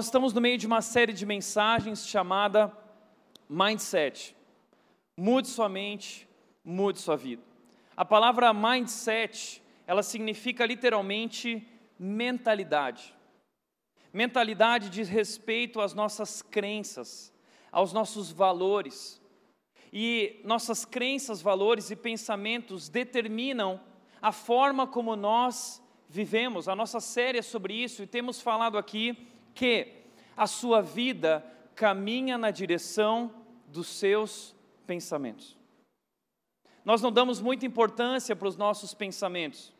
Nós estamos no meio de uma série de mensagens chamada Mindset. Mude sua mente, mude sua vida. A palavra mindset, ela significa literalmente mentalidade. Mentalidade diz respeito às nossas crenças, aos nossos valores. E nossas crenças, valores e pensamentos determinam a forma como nós vivemos. A nossa série é sobre isso e temos falado aqui que a sua vida caminha na direção dos seus pensamentos. Nós não damos muita importância para os nossos pensamentos,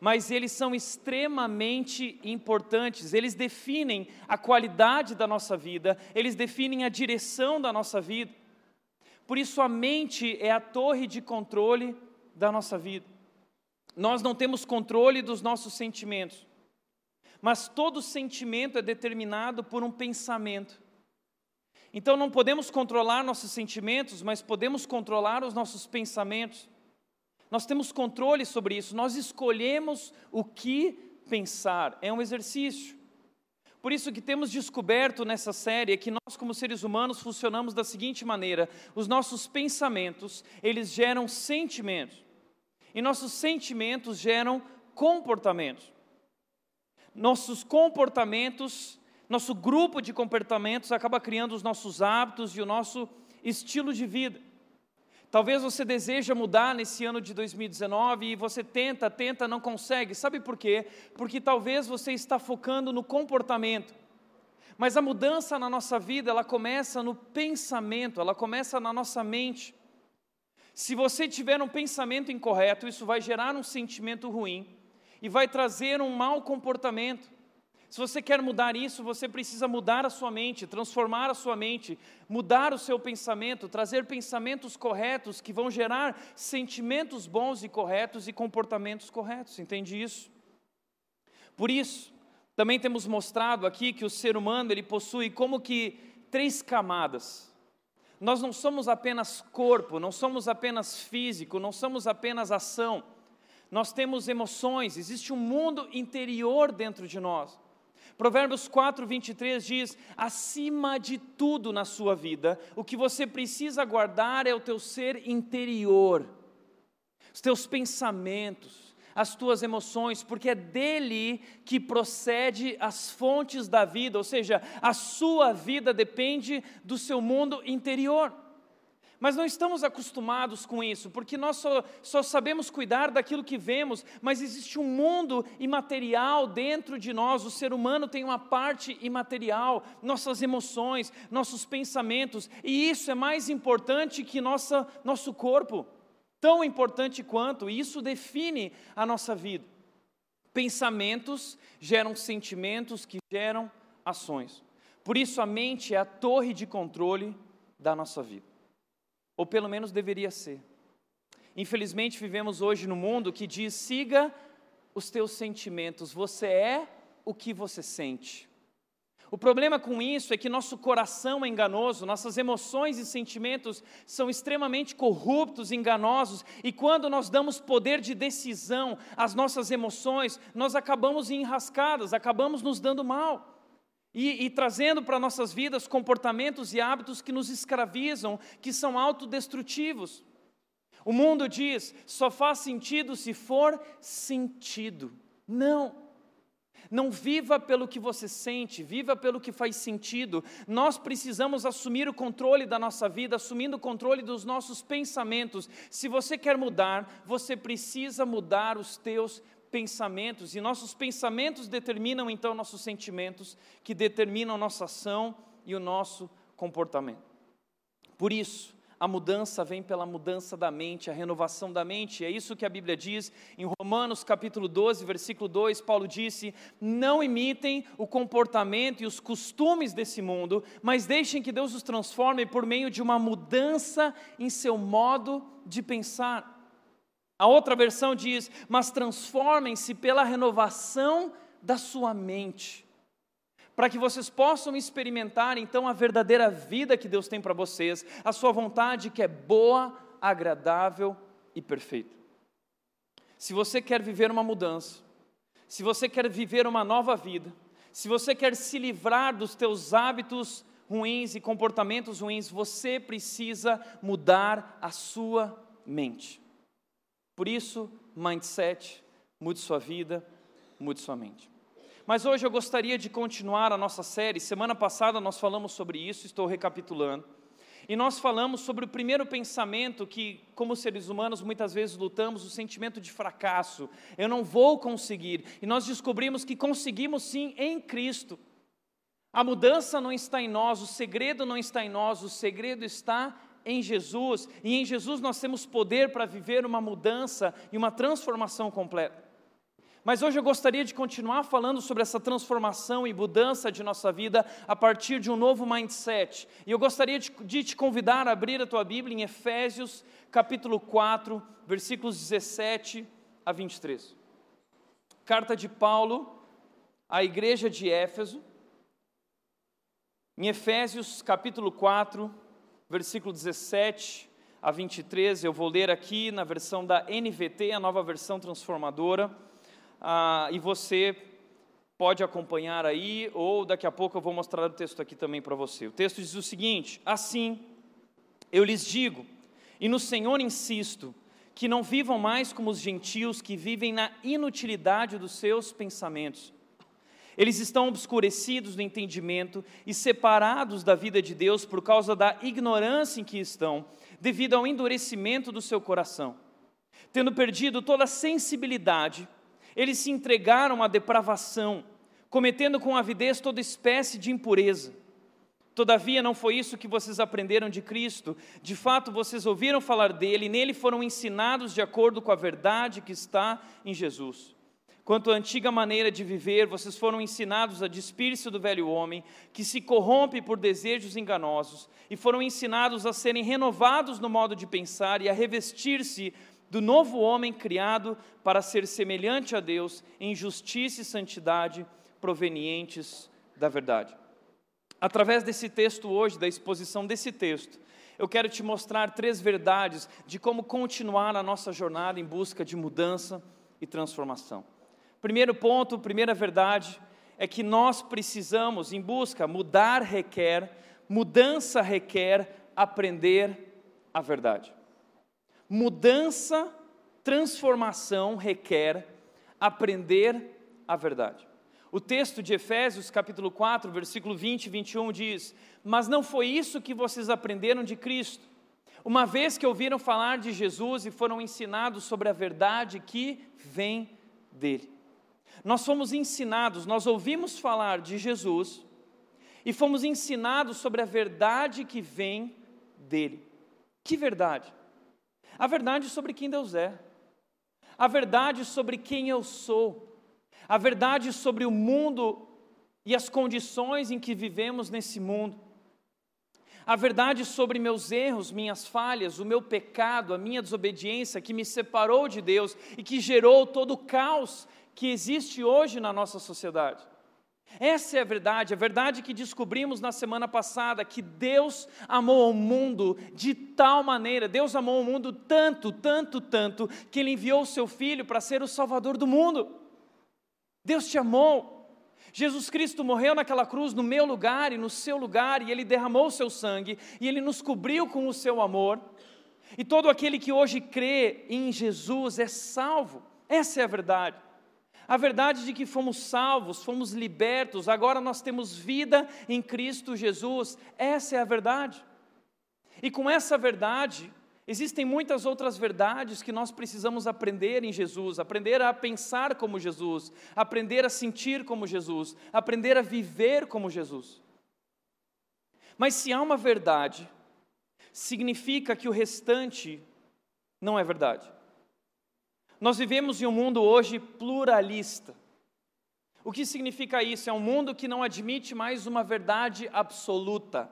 mas eles são extremamente importantes, eles definem a qualidade da nossa vida, eles definem a direção da nossa vida. Por isso, a mente é a torre de controle da nossa vida. Nós não temos controle dos nossos sentimentos, mas todo sentimento é determinado por um pensamento. Então não podemos controlar nossos sentimentos, mas podemos controlar os nossos pensamentos. Nós temos controle sobre isso, nós escolhemos o que pensar, é um exercício. Por isso que temos descoberto nessa série que nós como seres humanos funcionamos da seguinte maneira: os nossos pensamentos, eles geram sentimentos. E nossos sentimentos geram comportamentos nossos comportamentos, nosso grupo de comportamentos acaba criando os nossos hábitos e o nosso estilo de vida. Talvez você deseja mudar nesse ano de 2019 e você tenta, tenta, não consegue. Sabe por quê? Porque talvez você está focando no comportamento. Mas a mudança na nossa vida, ela começa no pensamento, ela começa na nossa mente. Se você tiver um pensamento incorreto, isso vai gerar um sentimento ruim e vai trazer um mau comportamento. Se você quer mudar isso, você precisa mudar a sua mente, transformar a sua mente, mudar o seu pensamento, trazer pensamentos corretos que vão gerar sentimentos bons e corretos e comportamentos corretos. Entende isso? Por isso, também temos mostrado aqui que o ser humano ele possui como que três camadas. Nós não somos apenas corpo, não somos apenas físico, não somos apenas ação nós temos emoções, existe um mundo interior dentro de nós. Provérbios 4, 23 diz: acima de tudo na sua vida, o que você precisa guardar é o teu ser interior, os teus pensamentos, as tuas emoções, porque é dele que procede as fontes da vida, ou seja, a sua vida depende do seu mundo interior. Mas não estamos acostumados com isso, porque nós só, só, sabemos cuidar daquilo que vemos, mas existe um mundo imaterial dentro de nós. O ser humano tem uma parte imaterial, nossas emoções, nossos pensamentos, e isso é mais importante que nossa, nosso corpo, tão importante quanto, e isso define a nossa vida. Pensamentos geram sentimentos que geram ações. Por isso, a mente é a torre de controle da nossa vida ou pelo menos deveria ser. Infelizmente, vivemos hoje no mundo que diz: siga os teus sentimentos, você é o que você sente. O problema com isso é que nosso coração é enganoso, nossas emoções e sentimentos são extremamente corruptos, enganosos, e quando nós damos poder de decisão às nossas emoções, nós acabamos enrascadas, acabamos nos dando mal. E, e, trazendo para nossas vidas comportamentos e hábitos que nos escravizam, que são autodestrutivos. O mundo diz, só faz sentido se for sentido. Não. Não viva pelo que você sente, viva pelo que faz sentido. Nós precisamos assumir o controle da nossa vida, assumindo o controle dos nossos pensamentos. Se você quer mudar, você precisa mudar os teus pensamentos, e nossos pensamentos determinam então nossos sentimentos, que determinam nossa ação e o nosso comportamento. Por isso, a mudança vem pela mudança da mente, a renovação da mente. É isso que a Bíblia diz em Romanos capítulo 12, versículo 2, Paulo disse: "Não imitem o comportamento e os costumes desse mundo, mas deixem que Deus os transforme por meio de uma mudança em seu modo de pensar." A outra versão diz: Mas transformem-se pela renovação da sua mente, para que vocês possam experimentar então a verdadeira vida que Deus tem para vocês, a sua vontade que é boa, agradável e perfeita. Se você quer viver uma mudança, se você quer viver uma nova vida, se você quer se livrar dos teus hábitos ruins e comportamentos ruins, você precisa mudar a sua mente. Por isso, mindset, mude sua vida, mude sua mente. Mas hoje eu gostaria de continuar a nossa série. Semana passada nós falamos sobre isso, estou recapitulando. E nós falamos sobre o primeiro pensamento que, como seres humanos, muitas vezes lutamos, o sentimento de fracasso. Eu não vou conseguir. E nós descobrimos que conseguimos sim em Cristo. A mudança não está em nós, o segredo não está em nós, o segredo está em Jesus. E em Jesus nós temos poder para viver uma mudança e uma transformação completa. Mas hoje eu gostaria de continuar falando sobre essa transformação e mudança de nossa vida a partir de um novo mindset. E eu gostaria de, de, te convidar a abrir a tua Bíblia em Efésios, capítulo 4, versículos 17 a 23. Carta de Paulo à igreja de Éfeso. Em Efésios, capítulo 4, versículo 17 a 23, eu vou ler aqui na versão da NVT, a nova versão transformadora ah, e você pode acompanhar aí, ou daqui a pouco eu vou mostrar o texto aqui também para você. O texto diz o seguinte: Assim, eu lhes digo, e no Senhor insisto, que não vivam mais como os gentios que vivem na inutilidade dos seus pensamentos. Eles estão obscurecidos no entendimento e separados da vida de Deus por causa da ignorância em que estão, devido ao endurecimento do seu coração. Tendo perdido toda a sensibilidade, eles se entregaram à depravação, cometendo com avidez toda espécie de impureza. Todavia, não foi isso que vocês aprenderam de Cristo. De fato, vocês ouviram falar dele, e nele foram ensinados de acordo com a verdade que está em Jesus. Quanto à antiga maneira de viver, vocês foram ensinados a despir-se do velho homem, que se corrompe por desejos enganosos, e foram ensinados a serem renovados no modo de pensar e a revestir-se do novo homem criado para ser semelhante a Deus em justiça e santidade provenientes da verdade. Através desse texto hoje, da exposição desse texto, eu quero te mostrar três verdades de como continuar a nossa jornada em busca de mudança e transformação. Primeiro ponto, primeira verdade, é que nós precisamos, em busca, mudar requer, mudança requer aprender a verdade. Mudança, transformação requer aprender a verdade. O texto de Efésios, capítulo 4, versículo 20 e 21 diz: Mas não foi isso que vocês aprenderam de Cristo. Uma vez que ouviram falar de Jesus e foram ensinados sobre a verdade que vem dele. Nós fomos ensinados, nós ouvimos falar de Jesus e fomos ensinados sobre a verdade que vem dele. Que verdade? a verdade sobre quem Deus é, a verdade sobre quem eu sou, a verdade sobre o mundo e as condições em que vivemos nesse mundo, a verdade sobre meus erros, minhas falhas, o meu pecado, a minha desobediência que me separou de Deus e que gerou todo o caos que existe hoje na nossa sociedade. Essa é a verdade, a verdade que descobrimos na semana passada, que Deus amou o mundo de tal maneira, Deus amou o mundo tanto, tanto, tanto, que Ele enviou o Seu Filho para ser o Salvador do mundo. Deus te amou. Jesus Cristo morreu naquela cruz no meu lugar e no seu lugar, e Ele derramou o seu sangue, e Ele nos cobriu com o seu amor. E todo aquele que hoje crê em Jesus é salvo. Essa é a verdade. A verdade de que fomos salvos, fomos libertos, agora nós temos vida em Cristo Jesus, essa é a verdade. E com essa verdade, existem muitas outras verdades que nós precisamos aprender em Jesus, aprender a pensar como Jesus, aprender a sentir como Jesus, aprender a viver como Jesus. Mas se há uma verdade, significa que o restante não é verdade. Nós vivemos em um mundo hoje pluralista. O que significa isso? É um mundo que não admite mais uma verdade absoluta.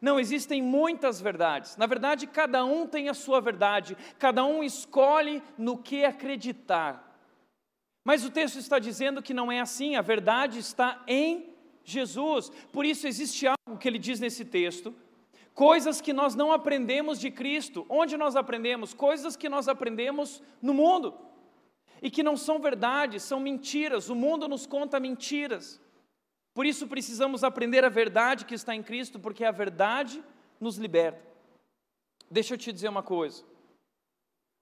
Não, existem muitas verdades. Na verdade, cada um tem a sua verdade, cada um escolhe no que acreditar. Mas o texto está dizendo que não é assim, a verdade está em Jesus. Por isso, existe algo que ele diz nesse texto coisas que nós não aprendemos de Cristo. Onde nós aprendemos? Coisas que nós aprendemos no mundo e que não são verdades, são mentiras. O mundo nos conta mentiras. Por isso precisamos aprender a verdade que está em Cristo, porque a verdade nos liberta. Deixa eu te dizer uma coisa.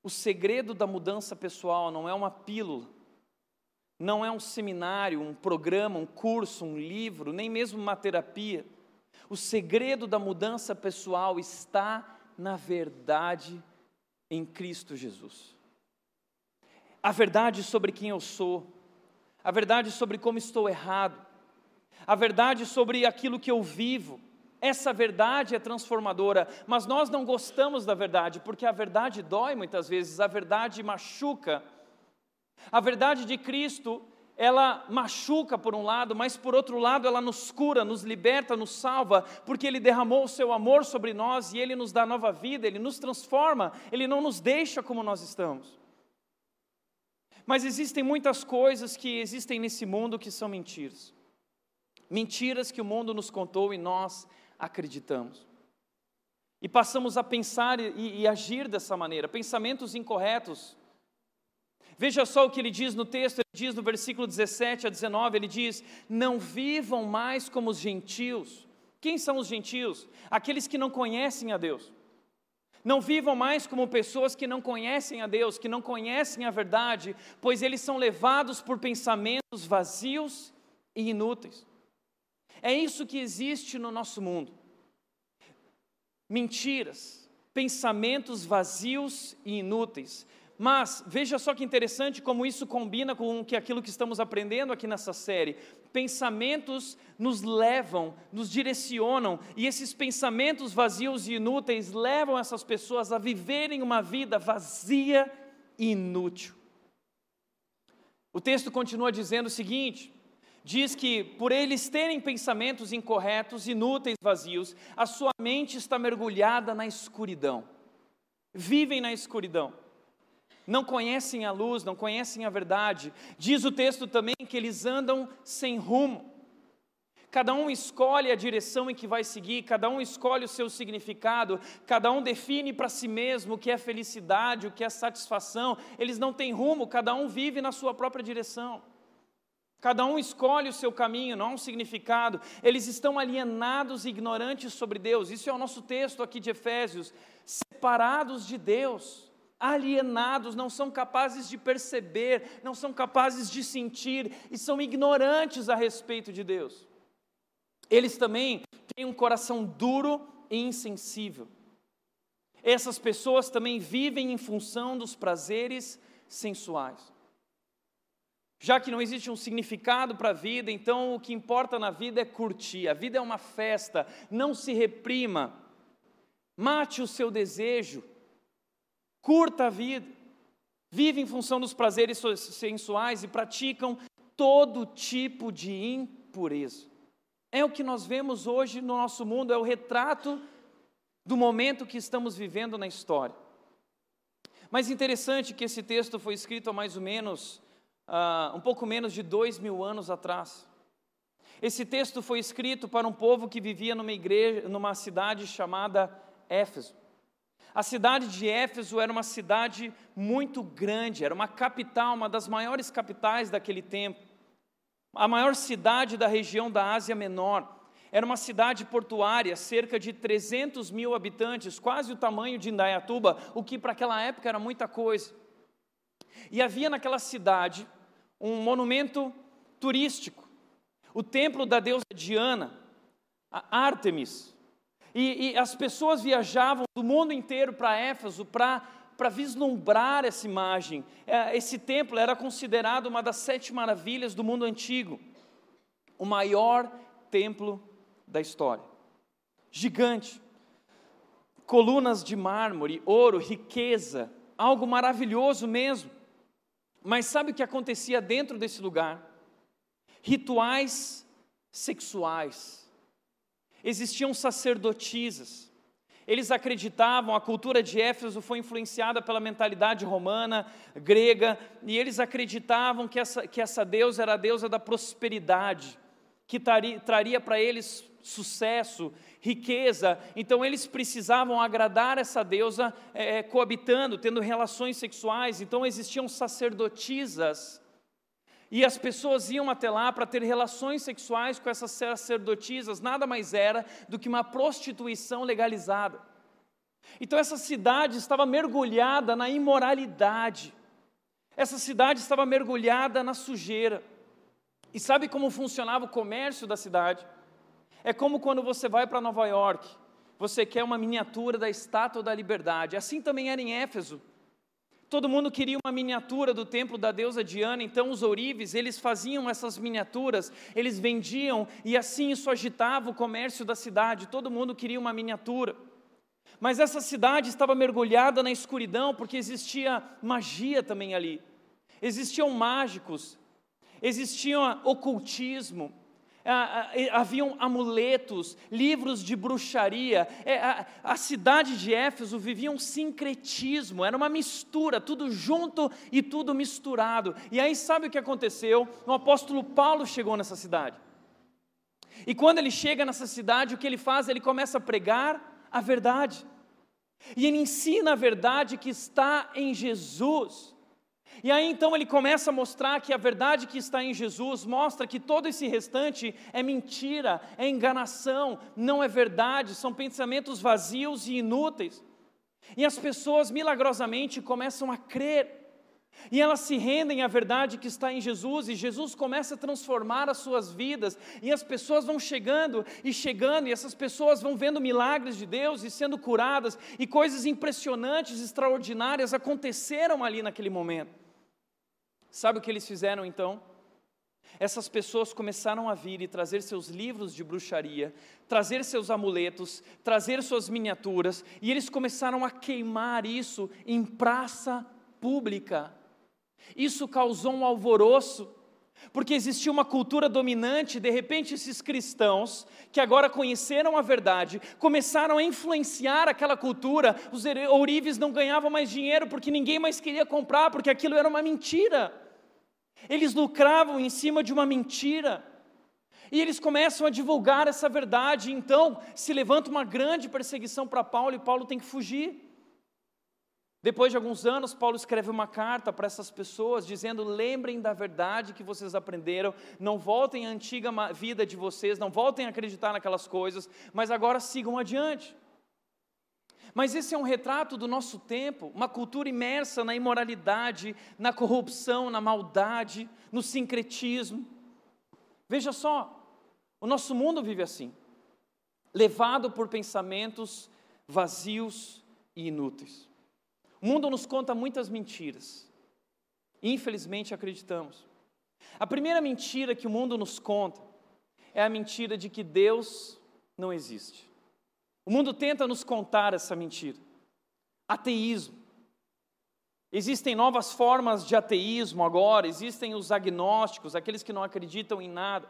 O segredo da mudança pessoal não é uma pílula, não é um seminário, um programa, um curso, um livro, nem mesmo uma terapia. O segredo da mudança pessoal está na verdade em Cristo Jesus. A verdade sobre quem eu sou, a verdade sobre como estou errado, a verdade sobre aquilo que eu vivo. Essa verdade é transformadora, mas nós não gostamos da verdade, porque a verdade dói muitas vezes, a verdade machuca. A verdade de Cristo, ela machuca por um lado, mas por outro lado ela nos cura, nos liberta, nos salva, porque Ele derramou o seu amor sobre nós e Ele nos dá nova vida, Ele nos transforma, Ele não nos deixa como nós estamos. Mas existem muitas coisas que existem nesse mundo que são mentiras. Mentiras que o mundo nos contou e nós acreditamos. E passamos a pensar e, e agir dessa maneira, pensamentos incorretos. Veja só o que ele diz no texto, ele diz no versículo 17 a 19, ele diz: Não vivam mais como os gentios. Quem são os gentios? Aqueles que não conhecem a Deus. Não vivam mais como pessoas que não conhecem a Deus, que não conhecem a verdade, pois eles são levados por pensamentos vazios e inúteis. É isso que existe no nosso mundo. Mentiras, pensamentos vazios e inúteis. Mas veja só que interessante como isso combina com que aquilo que estamos aprendendo aqui nessa série. Pensamentos nos levam, nos direcionam, e esses pensamentos vazios e inúteis levam essas pessoas a viverem uma vida vazia e inútil. O texto continua dizendo o seguinte: diz que por eles terem pensamentos incorretos, inúteis, vazios, a sua mente está mergulhada na escuridão. Vivem na escuridão. Não conhecem a luz, não conhecem a verdade. Diz o texto também que eles andam sem rumo. Cada um escolhe a direção em que vai seguir, cada um escolhe o seu significado, cada um define para si mesmo o que é felicidade, o que é satisfação. Eles não têm rumo, cada um vive na sua própria direção. Cada um escolhe o seu caminho, não há um significado. Eles estão alienados e ignorantes sobre Deus. Isso é o nosso texto aqui de Efésios. Separados de Deus, alienados, não são capazes de perceber, não são capazes de sentir e são ignorantes a respeito de Deus. Eles também têm um coração duro e insensível. Essas pessoas também vivem em função dos prazeres sensuais. Já que não existe um significado para a vida, então o que importa na vida é curtir. A vida é uma festa, não se reprima. Mate o seu desejo. Curta a vida. Vive em função dos prazeres sensuais e praticam todo tipo de impureza. É o que nós vemos hoje no nosso mundo, é o retrato do momento que estamos vivendo na história. Mas interessante que esse texto foi escrito há mais ou menos uh, um pouco menos de dois mil anos atrás. Esse texto foi escrito para um povo que vivia numa igreja, numa cidade chamada Éfeso. A cidade de Éfeso era uma cidade muito grande, era uma capital, uma das maiores capitais daquele tempo. A maior cidade da região da Ásia Menor. Era uma cidade portuária, cerca de 300 mil habitantes, quase o tamanho de Indaiatuba, o que para aquela época era muita coisa. E havia naquela cidade um monumento turístico, o templo da deusa Diana, a Artemis. E, e as pessoas viajavam do mundo inteiro para Éfeso para para vislumbrar essa imagem. É, esse templo era considerado uma das sete maravilhas do mundo antigo, o maior templo da história. Gigante, colunas de mármore, ouro, riqueza, algo maravilhoso mesmo. Mas sabe o que acontecia dentro desse lugar? Rituais sexuais. Existiam sacerdotisas. Eles acreditavam, a cultura de Éfeso foi influenciada pela mentalidade romana, grega, e eles acreditavam que essa, que essa deusa era a deusa da prosperidade, que traria, traria para eles sucesso, riqueza, então eles precisavam agradar essa deusa é, coabitando, tendo relações sexuais, então existiam sacerdotisas E as pessoas iam até lá para ter relações sexuais com essas sacerdotisas, nada mais era do que uma prostituição legalizada. Então essa cidade estava mergulhada na imoralidade, essa cidade estava mergulhada na sujeira. E sabe como funcionava o comércio da cidade? É como quando você vai para Nova York, você quer uma miniatura da estátua da liberdade. Assim também era em Éfeso. Todo mundo queria uma miniatura do templo da deusa Diana, então os ourives, eles faziam essas miniaturas, eles vendiam e assim isso agitava o comércio da cidade. Todo mundo queria uma miniatura. Mas essa cidade estava mergulhada na escuridão porque existia magia também ali. Existiam mágicos, existia ocultismo, haviam amuletos, livros de bruxaria. É, a, cidade de Éfeso vivia um sincretismo, era uma mistura, tudo junto e tudo misturado. E aí sabe o que aconteceu? O apóstolo Paulo chegou nessa cidade. E quando ele chega nessa cidade, o que ele faz? Ele começa a pregar a verdade. E ele ensina a verdade que está em Jesus. E aí então ele começa a mostrar que a verdade que está em Jesus mostra que todo esse restante é mentira, é enganação, não é verdade, são pensamentos vazios e inúteis. E as pessoas milagrosamente começam a crer. E elas se rendem à verdade que está em Jesus, e Jesus começa a transformar as suas vidas, e as pessoas vão chegando e chegando, e essas pessoas vão vendo milagres de Deus e sendo curadas, e coisas impressionantes, extraordinárias aconteceram ali naquele momento. Sabe o que eles fizeram então? Essas pessoas começaram a vir e trazer seus livros de bruxaria, trazer seus amuletos, trazer suas miniaturas, e eles começaram a queimar isso em praça pública. Isso causou um alvoroço, porque existia uma cultura dominante, de repente esses cristãos, que agora conheceram a verdade, começaram a influenciar aquela cultura, os ourives não ganhavam mais dinheiro porque ninguém mais queria comprar, porque aquilo era uma mentira. Eles lucravam em cima de uma mentira. E eles começam a divulgar essa verdade, então se levanta uma grande perseguição para Paulo e Paulo tem que fugir. Depois de alguns anos, Paulo escreve uma carta para essas pessoas, dizendo: lembrem da verdade que vocês aprenderam, não voltem à antiga vida de vocês, não voltem a acreditar naquelas coisas, mas agora sigam adiante. Mas esse é um retrato do nosso tempo, uma cultura imersa na imoralidade, na corrupção, na maldade, no sincretismo. Veja só, o nosso mundo vive assim, levado por pensamentos vazios e inúteis. O mundo nos conta muitas mentiras. Infelizmente acreditamos. A primeira mentira que o mundo nos conta é a mentira de que Deus não existe. O mundo tenta nos contar essa mentira. Ateísmo. Existem novas formas de ateísmo agora, existem os agnósticos, aqueles que não acreditam em nada.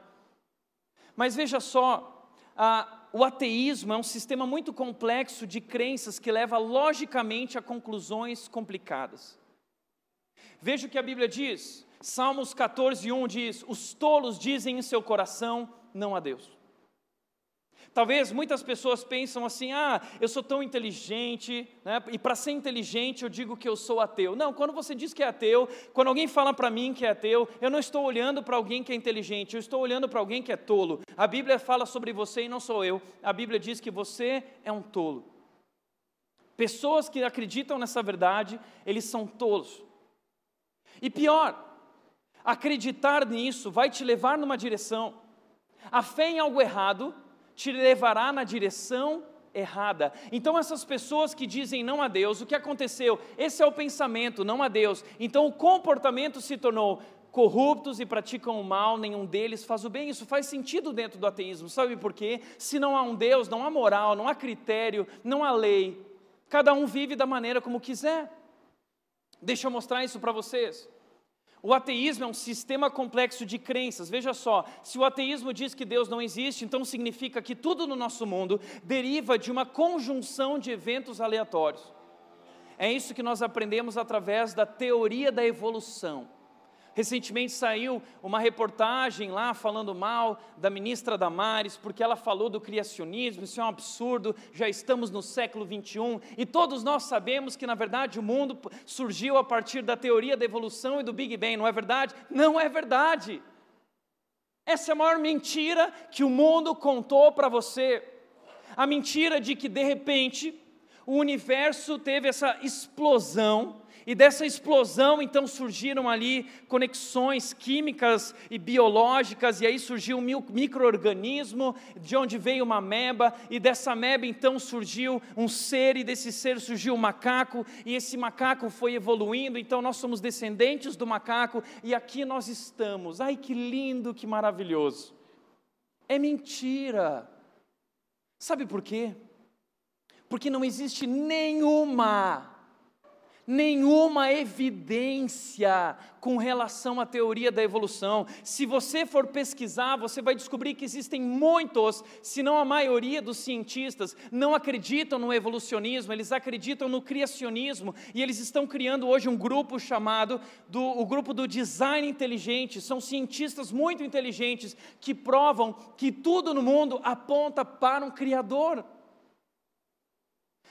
Mas veja só, a, o ateísmo é um sistema muito complexo de crenças que leva logicamente a conclusões complicadas. Veja o que a Bíblia diz. Salmos 14, 1 diz: Os tolos dizem em seu coração, não a Deus. Talvez muitas pessoas pensam assim: ah, eu sou tão inteligente, né? e para ser inteligente eu digo que eu sou ateu. Não, quando você diz que é ateu, quando alguém fala para mim que é ateu, eu não estou olhando para alguém que é inteligente, eu estou olhando para alguém que é tolo. A Bíblia fala sobre você e não sou eu. A Bíblia diz que você é um tolo. Pessoas que acreditam nessa verdade, eles são tolos. E pior, acreditar nisso vai te levar numa direção. A fé em algo errado te levará na direção errada. Então, essas pessoas que dizem não a Deus, o que aconteceu? Esse é o pensamento, não a Deus. Então, o comportamento se tornou corruptos e praticam o mal, nenhum deles faz o bem. Isso faz sentido dentro do ateísmo. Sabe por quê? Se não há um Deus, não há moral, não há critério, não há lei. Cada um vive da maneira como quiser. Deixa eu mostrar isso para vocês. O ateísmo é um sistema complexo de crenças. Veja só, se o ateísmo diz que Deus não existe, então significa que tudo no nosso mundo deriva de uma conjunção de eventos aleatórios. É isso que nós aprendemos através da teoria da evolução. Recentemente saiu uma reportagem lá falando mal da ministra Damares, porque ela falou do criacionismo, isso é um absurdo, já estamos no século 21 e todos nós sabemos que na verdade o mundo surgiu a partir da teoria da evolução e do Big Bang, não é verdade? Não é verdade. Essa é a maior mentira que o mundo contou para você. A mentira de que de repente o universo teve essa explosão e dessa explosão, então, surgiram ali conexões químicas e biológicas, e aí surgiu um microorganismo, de onde veio uma ameba, e dessa ameba, então, surgiu um ser, e desse ser surgiu um macaco, e esse macaco foi evoluindo, então nós somos descendentes do macaco, e aqui nós estamos. Ai, que lindo, que maravilhoso. É mentira. Sabe por quê? Porque não existe nenhuma nenhuma evidência com relação à teoria da evolução. Se você for pesquisar, você vai descobrir que existem muitos, se não a maioria dos cientistas, não acreditam no evolucionismo, eles acreditam no criacionismo e eles estão criando hoje um grupo chamado do, o grupo do design inteligente. São cientistas muito inteligentes que provam que tudo no mundo aponta para um criador.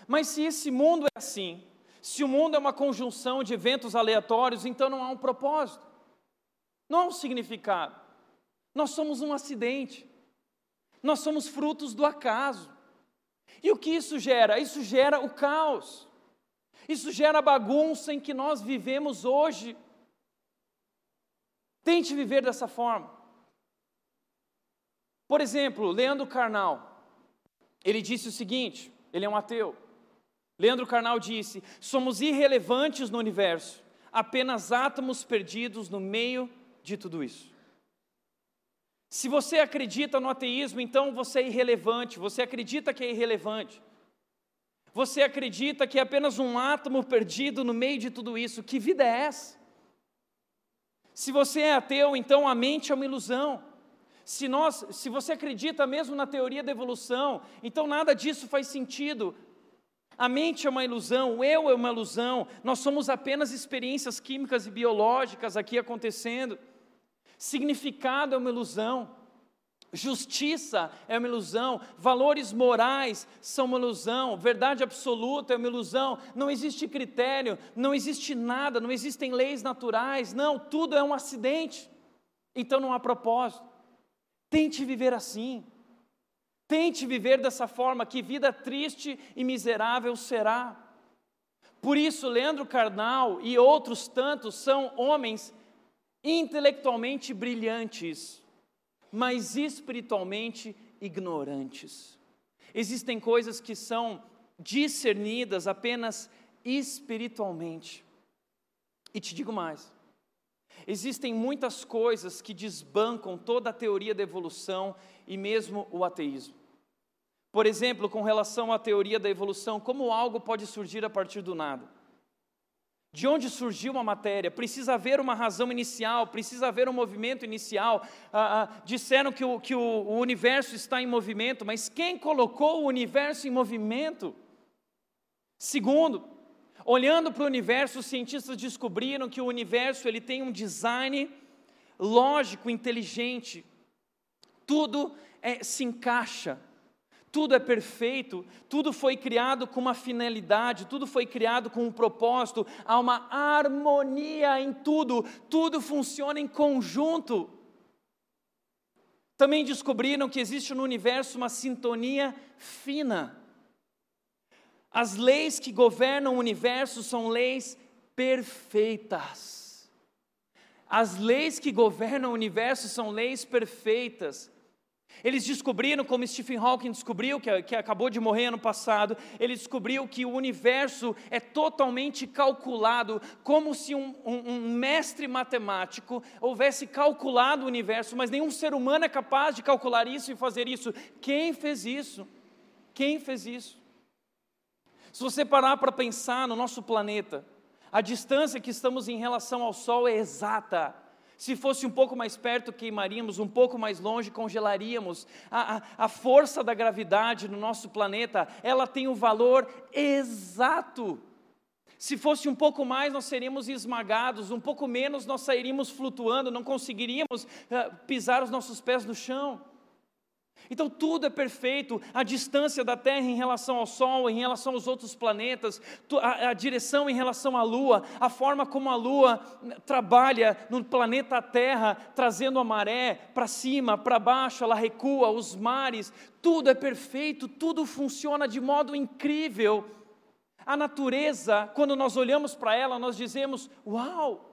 Mas se esse mundo é assim, se o mundo é uma conjunção de eventos aleatórios, então não há um propósito, não há um significado. Nós somos um acidente, nós somos frutos do acaso. E o que isso gera? Isso gera o caos, isso gera a bagunça em que nós vivemos hoje. Tente viver dessa forma. Por exemplo, Leandro Carnal, ele disse o seguinte: ele é um ateu. Leandro Carnal disse: somos irrelevantes no universo, apenas átomos perdidos no meio de tudo isso. Se você acredita no ateísmo, então você é irrelevante, você acredita que é irrelevante. Você acredita que é apenas um átomo perdido no meio de tudo isso. Que vida é essa? Se você é ateu, então a mente é uma ilusão. Se, nós, se você acredita mesmo na teoria da evolução, então nada disso faz sentido. A mente é uma ilusão, o eu é uma ilusão, nós somos apenas experiências químicas e biológicas aqui acontecendo. Significado é uma ilusão, justiça é uma ilusão, valores morais são uma ilusão, verdade absoluta é uma ilusão, não existe critério, não existe nada, não existem leis naturais, não, tudo é um acidente, então não há propósito. Tente viver assim. Tente viver dessa forma, que vida triste e miserável será. Por isso, Leandro Carnal e outros tantos são homens intelectualmente brilhantes, mas espiritualmente ignorantes. Existem coisas que são discernidas apenas espiritualmente. E te digo mais: existem muitas coisas que desbancam toda a teoria da evolução e mesmo o ateísmo. Por exemplo, com relação à teoria da evolução, como algo pode surgir a partir do nada? De onde surgiu uma matéria? Precisa haver uma razão inicial, precisa haver um movimento inicial. Ah, ah, disseram que, o, que o, o universo está em movimento, mas quem colocou o universo em movimento? Segundo, olhando para o universo, os cientistas descobriram que o universo ele tem um design lógico, inteligente. Tudo é, se encaixa tudo é perfeito, tudo foi criado com uma finalidade, tudo foi criado com um propósito, há uma harmonia em tudo, tudo funciona em conjunto. Também descobriram que existe no universo uma sintonia fina. As leis que governam o universo são leis perfeitas. As leis que governam o universo são leis perfeitas. Eles descobriram, como Stephen Hawking descobriu, que, que acabou de morrer ano passado, ele descobriu que o universo é totalmente calculado, como se um, um, um mestre matemático houvesse calculado o universo, mas nenhum ser humano é capaz de calcular isso e fazer isso. Quem fez isso? Quem fez isso? Se você parar para pensar no nosso planeta, a distância que estamos em relação ao Sol é exata. Se fosse um pouco mais perto, queimaríamos, um pouco mais longe, congelaríamos. A, a, a força da gravidade no nosso planeta, ela tem o um valor exato. Se fosse um pouco mais, nós seríamos esmagados, um pouco menos, nós sairíamos flutuando, não conseguiríamos uh, pisar os nossos pés no chão. Então tudo é perfeito, a distância da Terra em relação ao Sol, em relação aos outros planetas, a, a direção em relação à Lua, a forma como a Lua né, trabalha no planeta Terra, trazendo a maré para cima, para baixo, ela recua, os mares, tudo é perfeito, tudo funciona de modo incrível. A natureza, quando nós olhamos para ela, nós dizemos: Uau!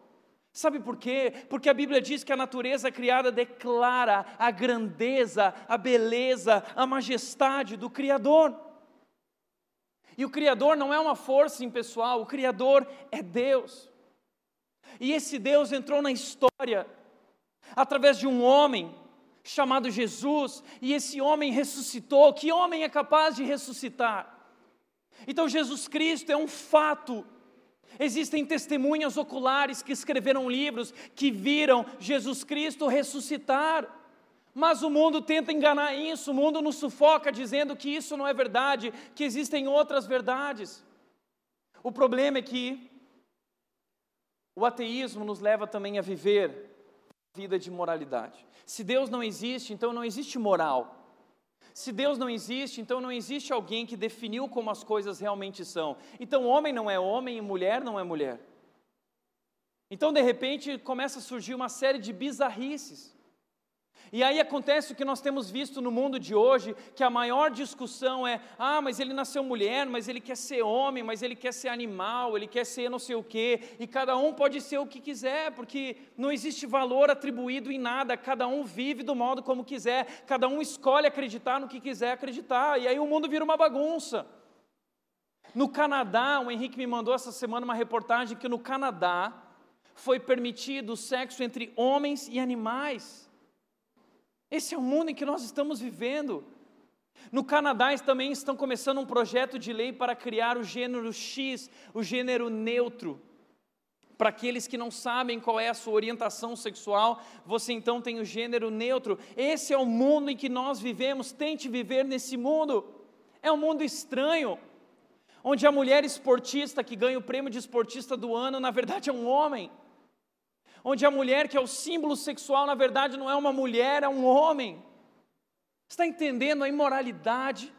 Sabe por quê? Porque a Bíblia diz que a natureza criada declara a grandeza, a beleza, a majestade do Criador. E o Criador não é uma força impessoal, o Criador é Deus. E esse Deus entrou na história através de um homem chamado Jesus, e esse homem ressuscitou. Que homem é capaz de ressuscitar? Então, Jesus Cristo é um fato Existem testemunhas oculares que escreveram livros que viram Jesus Cristo ressuscitar. Mas o mundo tenta enganar isso, o mundo nos sufoca dizendo que isso não é verdade, que existem outras verdades. O problema é que o ateísmo nos leva também a viver vida de moralidade. Se Deus não existe, então não existe moral. Se Deus não existe, então não existe alguém que definiu como as coisas realmente são. Então, homem não é homem e mulher não é mulher. Então, de repente, começa a surgir uma série de bizarrices. E aí acontece o que nós temos visto no mundo de hoje, que a maior discussão é: ah, mas ele nasceu mulher, mas ele quer ser homem, mas ele quer ser animal, ele quer ser não sei o quê, e cada um pode ser o que quiser, porque não existe valor atribuído em nada, cada um vive do modo como quiser, cada um escolhe acreditar no que quiser acreditar, e aí o mundo vira uma bagunça. No Canadá, o Henrique me mandou essa semana uma reportagem que no Canadá foi permitido o sexo entre homens e animais. Esse é o mundo em que nós estamos vivendo. No Canadá também estão começando um projeto de lei para criar o gênero X, o gênero neutro. Para aqueles que não sabem qual é a sua orientação sexual, você então tem o gênero neutro. Esse é o mundo em que nós vivemos. Tente viver nesse mundo. É um mundo estranho, onde a mulher esportista que ganha o prêmio de esportista do ano, na verdade é um homem onde a mulher, que é o símbolo sexual, na verdade não é uma mulher, é um homem. Está entendendo a imoralidade?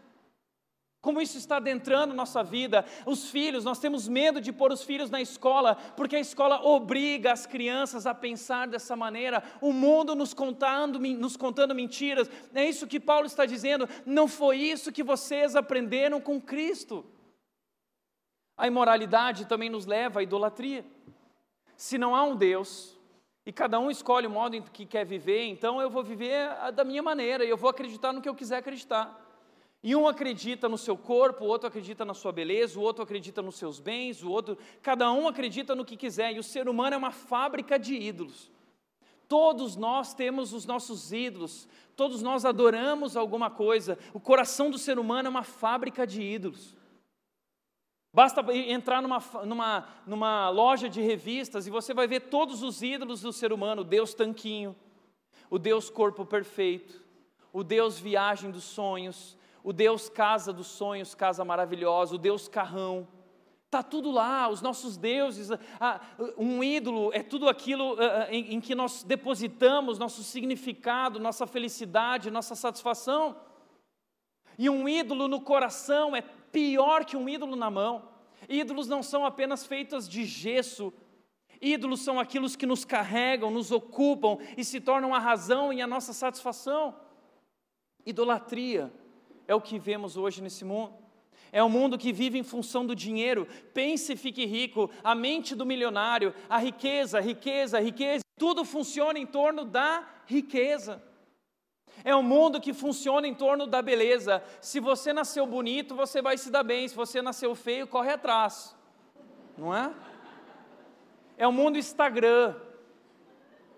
Como isso está adentrando nossa vida? Os filhos, nós temos medo de pôr os filhos na escola, porque a escola obriga as crianças a pensar dessa maneira. O mundo nos contando, nos contando mentiras. É isso que Paulo está dizendo. Não foi isso que vocês aprenderam com Cristo. A imoralidade também nos leva à idolatria. Se não há um Deus, e cada um escolhe o modo em que quer viver, então eu vou viver da minha maneira, e eu vou acreditar no que eu quiser acreditar. E um acredita no seu corpo, o outro acredita na sua beleza, o outro acredita nos seus bens, o outro, cada um acredita no que quiser, e o ser humano é uma fábrica de ídolos. Todos nós temos os nossos ídolos, todos nós adoramos alguma coisa. O coração do ser humano é uma fábrica de ídolos. Basta entrar numa, numa, numa loja de revistas e você vai ver todos os ídolos do ser humano: o Deus tanquinho, o Deus corpo perfeito, o Deus viagem dos sonhos, o Deus casa dos sonhos, casa maravilhosa, o Deus carrão. Está tudo lá, os nossos deuses. Um ídolo é tudo aquilo em, que nós depositamos nosso significado, nossa felicidade, nossa satisfação. E um ídolo no coração é pior que um ídolo na mão. Ídolos não são apenas feitos de gesso, ídolos são aqueles que nos carregam, nos ocupam e se tornam a razão e a nossa satisfação. Idolatria é o que vemos hoje nesse mundo. É um mundo que vive em função do dinheiro. Pense e fique rico. A mente do milionário, a riqueza, riqueza, riqueza. Tudo funciona em torno da riqueza. É um mundo que funciona em torno da beleza. Se você nasceu bonito, você vai se dar bem. Se você nasceu feio, corre atrás. Não é? É o um mundo Instagram.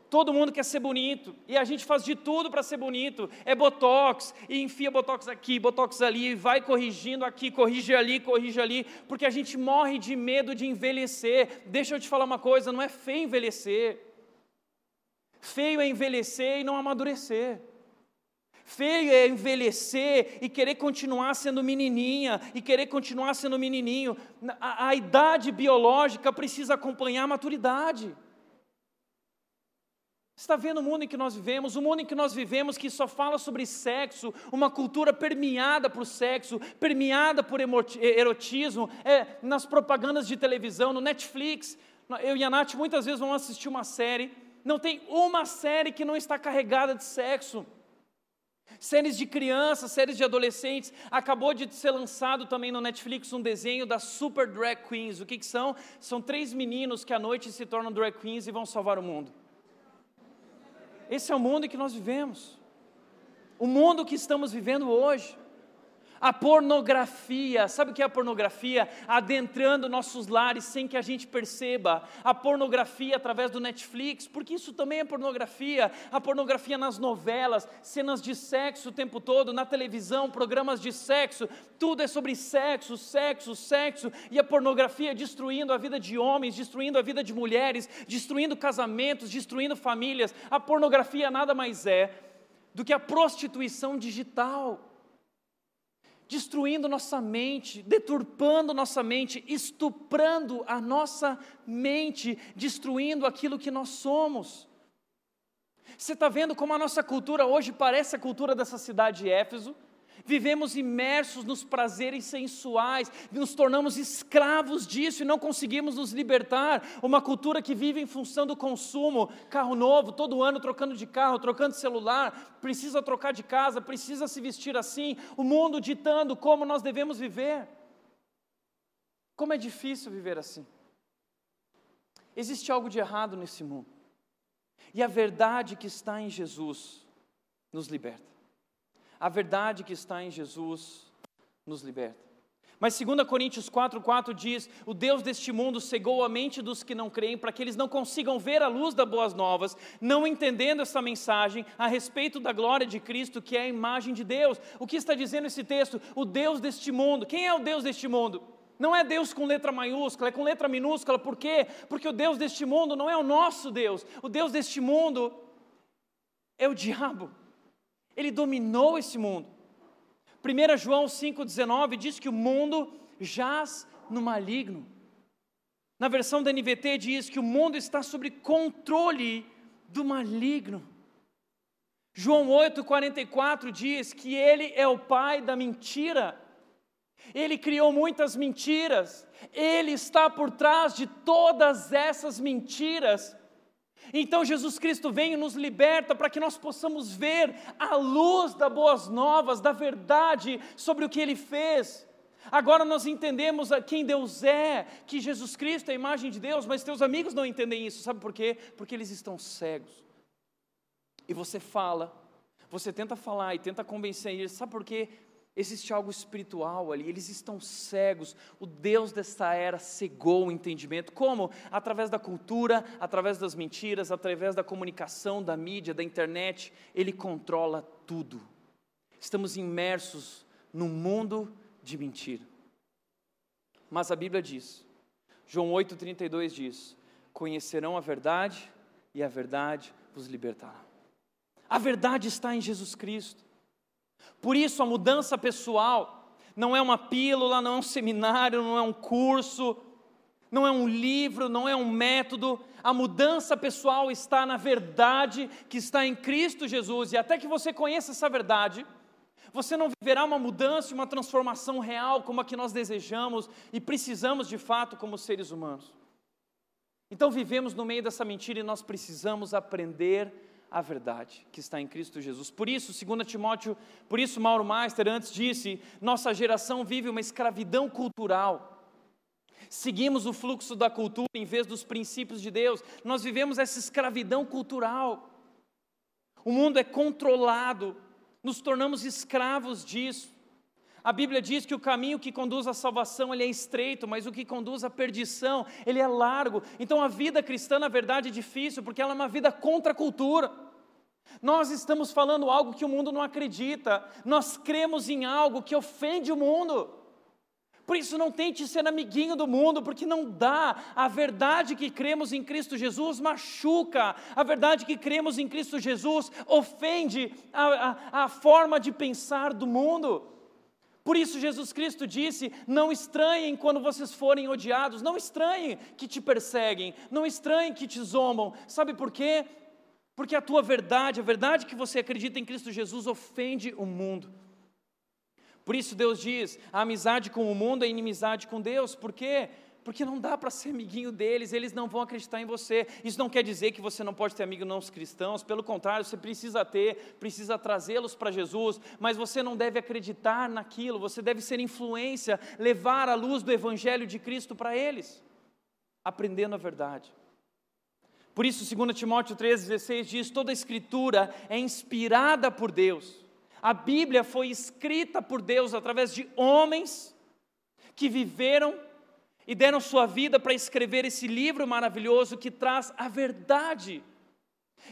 Todo mundo quer ser bonito e a gente faz de tudo para ser bonito. É botox e enfia botox aqui, botox ali, vai corrigindo aqui, corrige ali, corrige ali, porque a gente morre de medo de envelhecer. Deixa eu te falar uma coisa: não é feio envelhecer. Feio é envelhecer e não amadurecer. Feio é envelhecer e querer continuar sendo menininha, e querer continuar sendo menininho. A, a idade biológica precisa acompanhar a maturidade. Está vendo o mundo em que nós vivemos? O mundo em que nós vivemos que só fala sobre sexo, uma cultura permeada por sexo, permeada por erotismo, é, nas propagandas de televisão, no Netflix. Eu e a Nath muitas vezes vamos assistir uma série, não tem uma série que não está carregada de sexo séries de crianças, séries de adolescentes. Acabou de ser lançado também no Netflix um desenho das Super Drag Queens. O que, que são? São três meninos que à noite se tornam drag queens e vão salvar o mundo. Esse é o mundo em que nós vivemos. O mundo que estamos vivendo hoje. A pornografia, sabe o que é a pornografia? Adentrando nossos lares sem que a gente perceba. A pornografia através do Netflix, porque isso também é pornografia. A pornografia nas novelas, cenas de sexo o tempo todo, na televisão, programas de sexo. Tudo é sobre sexo, sexo, sexo. E a pornografia destruindo a vida de homens, destruindo a vida de mulheres, destruindo casamentos, destruindo famílias. A pornografia nada mais é do que a prostituição digital destruindo nossa mente, deturpando nossa mente, estuprando a nossa mente, destruindo aquilo que nós somos. Você está vendo como a nossa cultura hoje parece a cultura dessa cidade de Éfeso? Vivemos imersos nos prazeres sensuais, nos tornamos escravos disso e não conseguimos nos libertar. Uma cultura que vive em função do consumo, carro novo, todo ano trocando de carro, trocando de celular, precisa trocar de casa, precisa se vestir assim, o mundo ditando como nós devemos viver. Como é difícil viver assim. Existe algo de errado nesse mundo. E a verdade que está em Jesus nos liberta a verdade que está em Jesus nos liberta. Mas 2 Coríntios 4,4 diz: O Deus deste mundo cegou a mente dos que não creem, para que eles não consigam ver a luz das boas novas, não entendendo essa mensagem a respeito da glória de Cristo, que é a imagem de Deus. O que está dizendo esse texto? O Deus deste mundo. Quem é o Deus deste mundo? Não é Deus com letra maiúscula, é com letra minúscula. Por quê? Porque o Deus deste mundo não é o nosso Deus. O Deus deste mundo é o diabo. Ele dominou esse mundo. 1 João 5,19 diz que o mundo jaz no maligno. Na versão da NVT diz que o mundo está sob controle do maligno. João 8,44 diz que ele é o pai da mentira. Ele criou muitas mentiras, ele está por trás de todas essas mentiras. Então Jesus Cristo vem e nos liberta para que nós possamos ver a luz das boas novas, da verdade sobre o que ele fez. Agora nós entendemos quem Deus é, que Jesus Cristo é a imagem de Deus, mas teus amigos não entendem isso, sabe por quê? Porque eles estão cegos. E você fala, você tenta falar e tenta convencer eles, sabe por quê? Existe algo espiritual ali, eles estão cegos. O Deus desta era cegou o entendimento. Como? Através da cultura, através das mentiras, através da comunicação, da mídia, da internet. Ele controla tudo. Estamos imersos num mundo de mentira. Mas a Bíblia diz, João 8,32 diz: Conhecerão a verdade e a verdade vos libertará. A verdade está em Jesus Cristo. Por isso, a mudança pessoal não é uma pílula, não é um seminário, não é um curso, não é um livro, não é um método. A mudança pessoal está na verdade que está em Cristo Jesus. E até que você conheça essa verdade, você não viverá uma mudança e uma transformação real como a que nós desejamos e precisamos de fato como seres humanos. Então vivemos no meio dessa mentira e nós precisamos aprender a verdade que está em Cristo Jesus. Por isso, 2 Timóteo, por isso Mauro Meister antes disse, nossa geração vive uma escravidão cultural. Seguimos o fluxo da cultura em vez dos princípios de Deus. Nós vivemos essa escravidão cultural. O mundo é controlado, nos tornamos escravos disso. A Bíblia diz que o caminho que conduz à salvação ele é estreito, mas o que conduz à perdição ele é largo. Então a vida cristã, na verdade, é difícil, porque ela é uma vida contra a cultura. Nós estamos falando algo que o mundo não acredita, nós cremos em algo que ofende o mundo. Por isso, não tente ser amiguinho do mundo, porque não dá. A verdade que cremos em Cristo Jesus machuca. A verdade que cremos em Cristo Jesus ofende a, a, a forma de pensar do mundo. Por isso, Jesus Cristo disse: Não estranhem quando vocês forem odiados, não estranhem que te perseguem, não estranhem que te zombam. Sabe por quê? Porque a tua verdade, a verdade que você acredita em Cristo Jesus, ofende o mundo. Por isso Deus diz: a amizade com o mundo é inimizade com Deus. Por quê? Não dá para ser amiguinho deles, eles não vão acreditar em você. Isso não quer dizer que você não pode ter amigos não cristãos, pelo contrário, você precisa ter, precisa trazê-los para Jesus, mas você não deve acreditar naquilo, você deve ser influência, levar a luz do Evangelho de Cristo para eles, aprendendo a verdade. Por isso, 2 Timóteo 3,16 diz: toda a escritura é inspirada por Deus a Bíblia foi escrita por Deus através de homens que viveram e deram sua vida para escrever esse livro maravilhoso que traz a verdade.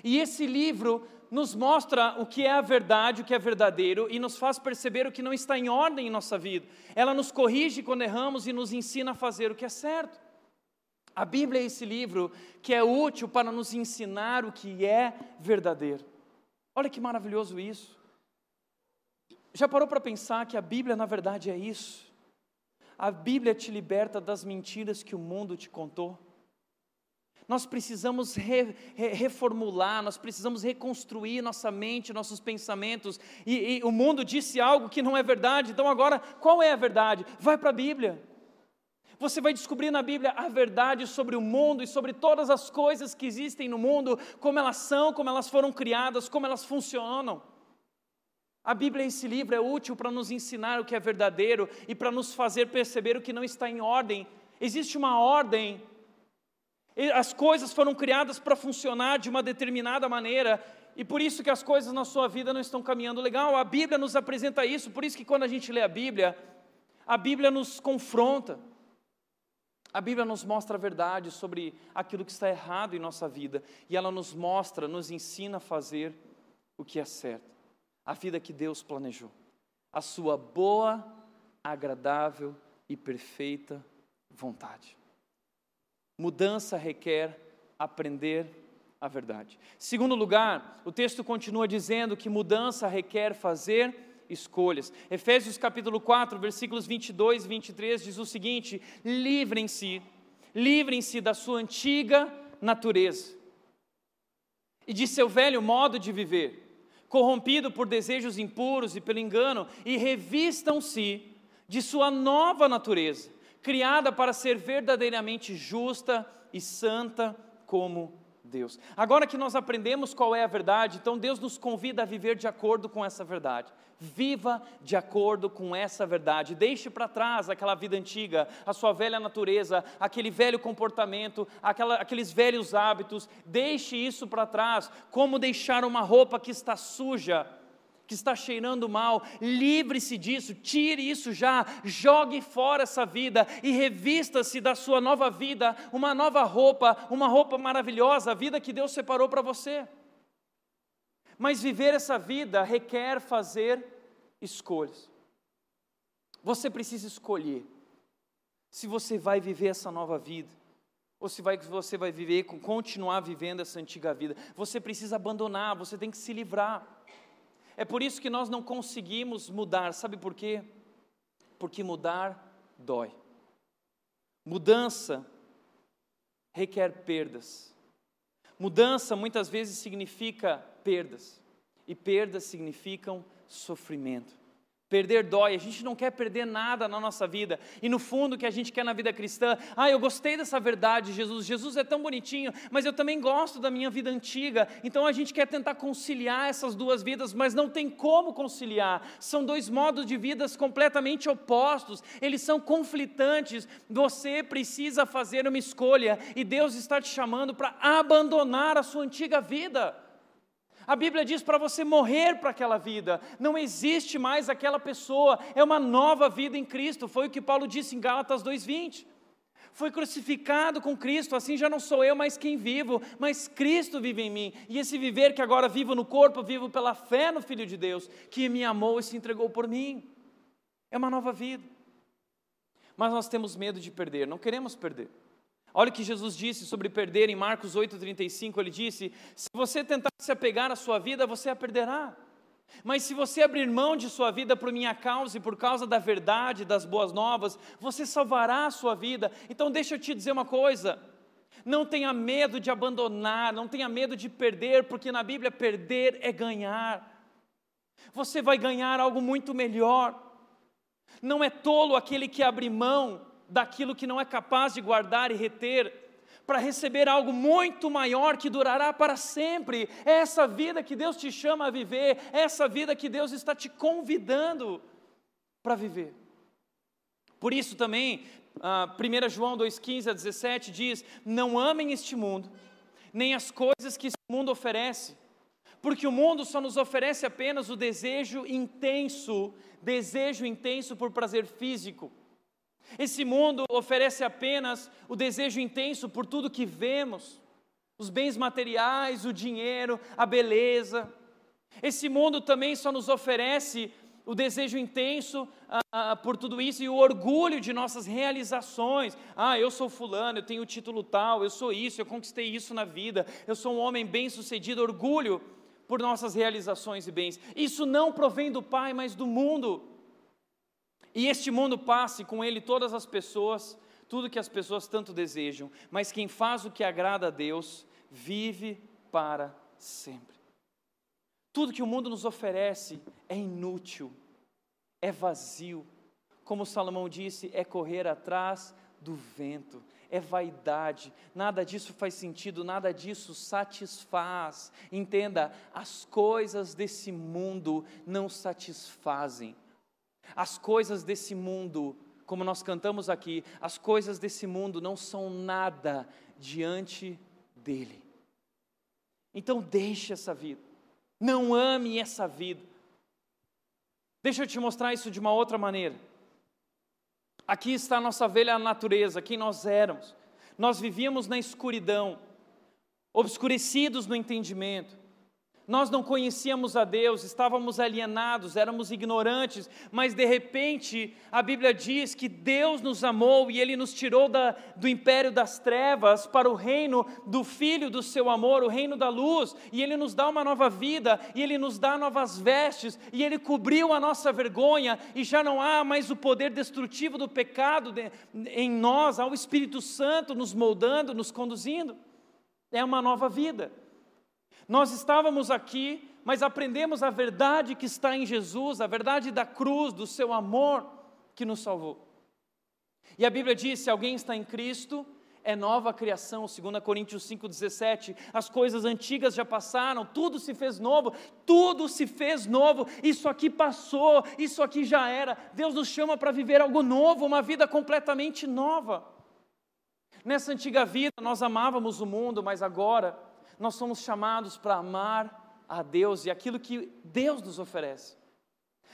E esse livro nos mostra o que é a verdade, o que é verdadeiro e nos faz perceber o que não está em ordem em nossa vida. Ela nos corrige quando erramos e nos ensina a fazer o que é certo. A Bíblia é esse livro que é útil para nos ensinar o que é verdadeiro. Olha que maravilhoso isso. Já parou para pensar que a Bíblia, na verdade, é isso? A Bíblia te liberta das mentiras que o mundo te contou. Nós precisamos re, re, reformular, nós precisamos reconstruir nossa mente, nossos pensamentos. E, e o mundo disse algo que não é verdade, então agora, qual é a verdade? Vai para a Bíblia. Você vai descobrir na Bíblia a verdade sobre o mundo e sobre todas as coisas que existem no mundo, como elas são, como elas foram criadas, como elas funcionam. A Bíblia, esse livro, é útil para nos ensinar o que é verdadeiro e para nos fazer perceber o que não está em ordem. Existe uma ordem, as coisas foram criadas para funcionar de uma determinada maneira, e por isso que as coisas na sua vida não estão caminhando legal. A Bíblia nos apresenta isso, por isso que quando a gente lê a Bíblia, a Bíblia nos confronta. A Bíblia nos mostra a verdade sobre aquilo que está errado em nossa vida, e ela nos mostra, nos ensina a fazer o que é certo a vida que Deus planejou, a sua boa, agradável e perfeita vontade. Mudança requer aprender a verdade. Segundo lugar, o texto continua dizendo que mudança requer fazer escolhas. Efésios capítulo 4, versículos 22 e 23 diz o seguinte: livrem-se, livrem-se da sua antiga natureza e de seu velho modo de viver corrompido por desejos impuros e pelo engano, e revistam-se de sua nova natureza, criada para ser verdadeiramente justa e santa como Deus. Agora que nós aprendemos qual é a verdade, então Deus nos convida a viver de acordo com essa verdade. Viva de acordo com essa verdade. Deixe para trás aquela vida antiga, a sua velha natureza, aquele velho comportamento, aquela, aqueles velhos hábitos. Deixe isso para trás. Como deixar uma roupa que está suja, que está cheirando mal, livre-se disso, tire isso já, jogue fora essa vida e revista-se da sua nova vida, uma nova roupa, uma roupa maravilhosa, a vida que Deus separou para você. Mas viver essa vida requer fazer escolhas. Você precisa escolher se você vai viver essa nova vida ou se vai, você vai viver, continuar vivendo essa antiga vida. Você precisa abandonar, você tem que se livrar. É por isso que nós não conseguimos mudar, sabe por quê? Porque mudar dói. Mudança requer perdas. Mudança muitas vezes significa perdas, e perdas significam sofrimento. Perder dói, a gente não quer perder nada na nossa vida, e no fundo o que a gente quer na vida cristã, ah, eu gostei dessa verdade, Jesus, Jesus é tão bonitinho, mas eu também gosto da minha vida antiga, então a gente quer tentar conciliar essas duas vidas, mas não tem como conciliar, são dois modos de vidas completamente opostos, eles são conflitantes, você precisa fazer uma escolha, e Deus está te chamando para abandonar a sua antiga vida. A Bíblia diz para você morrer para aquela vida, não existe mais aquela pessoa, é uma nova vida em Cristo, foi o que Paulo disse em Gálatas 2,20. Foi crucificado com Cristo, assim já não sou eu mais quem vivo, mas Cristo vive em mim. E esse viver que agora vivo no corpo, vivo pela fé no Filho de Deus, que me amou e se entregou por mim. É uma nova vida. mas nós temos medo de perder, não queremos perder. Olha o que Jesus disse sobre perder em Marcos 8,35. Ele disse: Se você tentar se apegar à sua vida, você a perderá. Mas se você abrir mão de sua vida por minha causa e por causa da verdade, das boas novas, você salvará a sua vida. Então, deixa eu te dizer uma coisa: não tenha medo de abandonar, não tenha medo de perder, porque na Bíblia perder é ganhar. Você vai ganhar algo muito melhor. Não é tolo aquele que abre mão daquilo que não é capaz de guardar e reter, para receber algo muito maior que durará para sempre. É essa vida que Deus te chama a viver, é essa vida que Deus está te convidando para viver. Por isso também, uh, 1 João 2,15 a 17 diz: Não amem este mundo, nem as coisas que este mundo oferece, porque o mundo só nos oferece apenas o desejo intenso, desejo intenso por prazer físico esse mundo oferece apenas o desejo intenso por tudo que vemos, os bens materiais, o dinheiro, a beleza. Esse mundo também só nos oferece o desejo intenso ah, ah, por tudo isso e o orgulho de nossas realizações. Ah, eu sou fulano, eu tenho o título tal, eu sou isso, eu conquistei isso na vida, eu sou um homem bem-sucedido. Orgulho por nossas realizações e bens. Isso não provém do Pai, mas do mundo. E este mundo passe com ele todas as pessoas, tudo que as pessoas tanto desejam, mas quem faz o que agrada a Deus vive para sempre. Tudo que o mundo nos oferece é inútil, é vazio. Como Salomão disse, é correr atrás do vento, é vaidade, nada disso faz sentido, nada disso satisfaz. Entenda, as coisas desse mundo não satisfazem. As coisas desse mundo, como nós cantamos aqui, as coisas desse mundo não são nada diante dele. Então deixe essa vida. Não ame essa vida. Deixa eu te mostrar isso de uma outra maneira. Aqui está a nossa velha natureza, quem nós éramos. Nós vivíamos na escuridão, obscurecidos no entendimento nós não conhecíamos a Deus, estávamos alienados, éramos ignorantes, mas de repente a Bíblia diz que Deus nos amou e Ele nos tirou da, do império das trevas para o reino do Filho do seu amor, o reino da luz, e Ele nos dá uma nova vida, e Ele nos dá novas vestes, e Ele cobriu a nossa vergonha, e já não há mais o poder destrutivo do pecado de, em nós, há o Espírito Santo nos moldando, nos conduzindo. É uma nova vida. Nós estávamos aqui, mas aprendemos a verdade que está em Jesus, a verdade da cruz, do seu amor que nos salvou. E a Bíblia diz: se alguém está em Cristo, é nova criação, 2 Coríntios 5,17. As coisas antigas já passaram, tudo se fez novo, tudo se fez novo, isso aqui passou, isso aqui já era. Deus nos chama para viver algo novo, uma vida completamente nova. Nessa antiga vida nós amávamos o mundo, mas agora nós somos chamados para amar a Deus e aquilo que Deus nos oferece.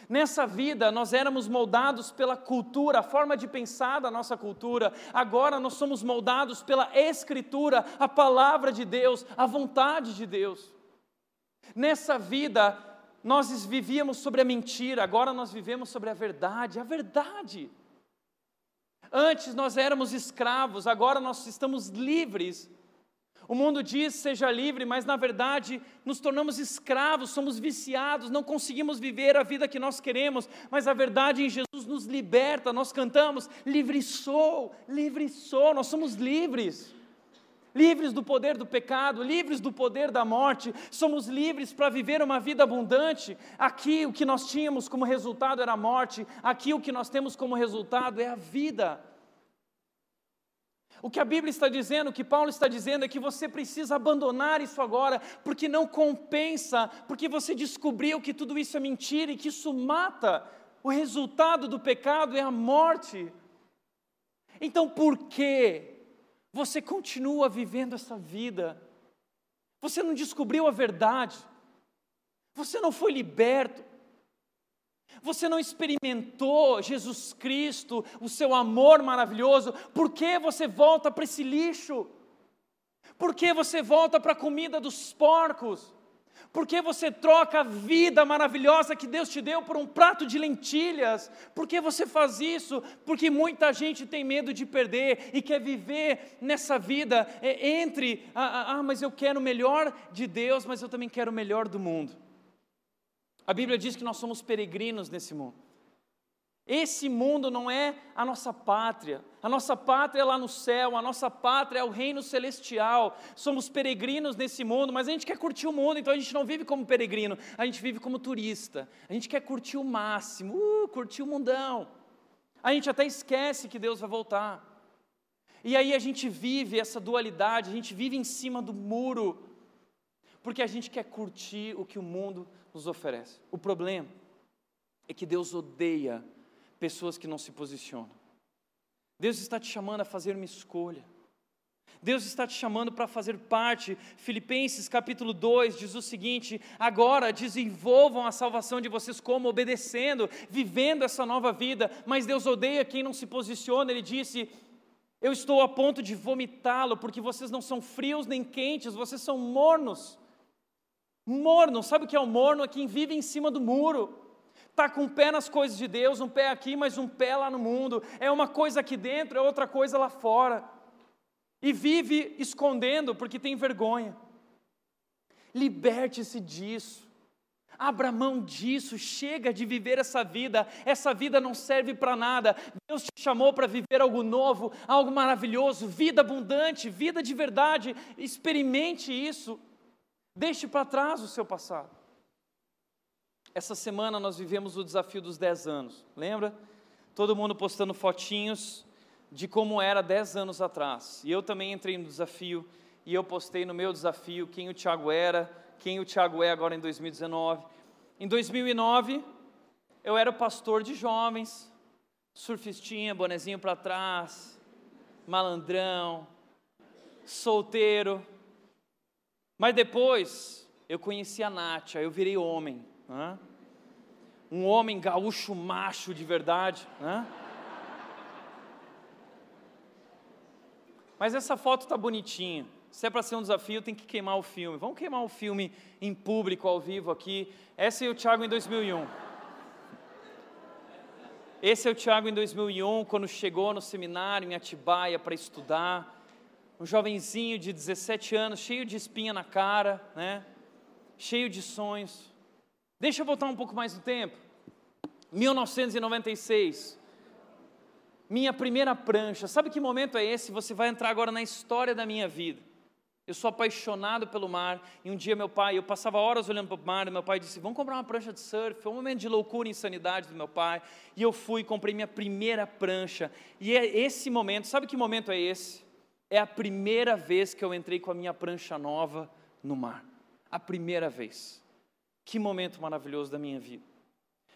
Nessa vida, nós éramos moldados pela cultura, a forma de pensar da nossa cultura. Agora, nós somos moldados pela Escritura, a palavra de Deus, a vontade de Deus. Nessa vida, nós vivíamos sobre a mentira, agora nós vivemos sobre a verdade, a verdade. Antes nós éramos escravos, agora nós estamos livres o mundo diz seja livre, mas na verdade nos tornamos escravos, somos viciados, não conseguimos viver a vida que nós queremos, mas a verdade em Jesus nos liberta. Nós cantamos: Livre sou, livre sou, nós somos livres. Livres do poder do pecado, livres do poder da morte, somos livres para viver uma vida abundante. Aqui o que nós tínhamos como resultado era a morte, aqui o que nós temos como resultado é a vida. O que a Bíblia está dizendo, o que Paulo está dizendo é que você precisa abandonar isso agora, porque não compensa, porque você descobriu que tudo isso é mentira e que isso mata. O resultado do pecado é a morte. Então por que você continua vivendo essa vida? Você não descobriu a verdade, você não foi liberto, você não experimentou Jesus Cristo, o seu amor maravilhoso, por que você volta para esse lixo? Por que você volta para a comida dos porcos? Por que você troca a vida maravilhosa que Deus te deu por um prato de lentilhas? Por que você faz isso? Porque muita gente tem medo de perder e quer viver nessa vida é, entre, ah, ah, ah, mas eu quero o melhor de Deus, mas eu também quero o melhor do mundo. A Bíblia diz que nós somos peregrinos nesse mundo. Esse mundo não é a nossa pátria. A nossa pátria é lá no céu, a nossa pátria é o reino celestial. Somos peregrinos nesse mundo, mas a gente quer curtir o mundo, então a gente não vive como peregrino, a gente vive como turista. A gente quer curtir o máximo, uh, curtir o mundão. A gente até esquece que Deus vai voltar. E aí a gente vive essa dualidade, a gente vive em cima do muro, porque a gente quer curtir o que o mundo nos oferece. O problema é que Deus odeia pessoas que não se posicionam. Deus está te chamando a fazer uma escolha. Deus está te chamando para fazer parte. Filipenses capítulo 2 diz o seguinte: agora desenvolvam a salvação de vocês como obedecendo, vivendo essa nova vida. Mas Deus odeia quem não se posiciona. Ele disse: Eu estou a ponto de vomitá-lo, porque vocês não são frios nem quentes, vocês são mornos. Morno, sabe o que é o morno? É quem vive em cima do muro. Está com um pé nas coisas de Deus, um pé aqui, mas um pé lá no mundo. É uma coisa aqui dentro, é outra coisa lá fora. E vive escondendo porque tem vergonha. Liberte-se disso. Abra mão disso, chega de viver essa vida. Essa vida não serve para nada. Deus te chamou para viver algo novo, algo maravilhoso, vida abundante, vida de verdade. Experimente isso. Deixe para trás o seu passado. Essa semana nós vivemos o desafio dos 10 anos, lembra? Todo mundo postando fotinhos de como era 10 anos atrás. E eu também entrei no desafio e eu postei no meu desafio quem o Tiago era, quem o Tiago é agora em 2019. Em 2009, eu era pastor de jovens, surfistinha, bonezinho para trás, malandrão, solteiro. Mas depois eu conheci a Nátia, eu virei homem. Né? Um homem gaúcho macho de verdade. Né? Mas essa foto está bonitinha. Se é para ser um desafio, tem que queimar o filme. Vamos queimar o filme em público, ao vivo aqui. Esse é o Thiago em 2001. Esse é o Thiago em 2001, quando chegou no seminário em Atibaia para estudar. Um jovenzinho de 17 anos, cheio de espinha na cara, né? cheio de sonhos. Deixa eu voltar um pouco mais no tempo. 1996. Minha primeira prancha. Sabe que momento é esse? Você vai entrar agora na história da minha vida. Eu sou apaixonado pelo mar. E um dia meu pai, eu passava horas olhando para o mar, e meu pai disse: Vamos comprar uma prancha de surf. Foi um momento de loucura e insanidade do meu pai. E eu fui comprei minha primeira prancha. E é esse momento, sabe que momento é esse? É a primeira vez que eu entrei com a minha prancha nova no mar. A primeira vez. Que momento maravilhoso da minha vida.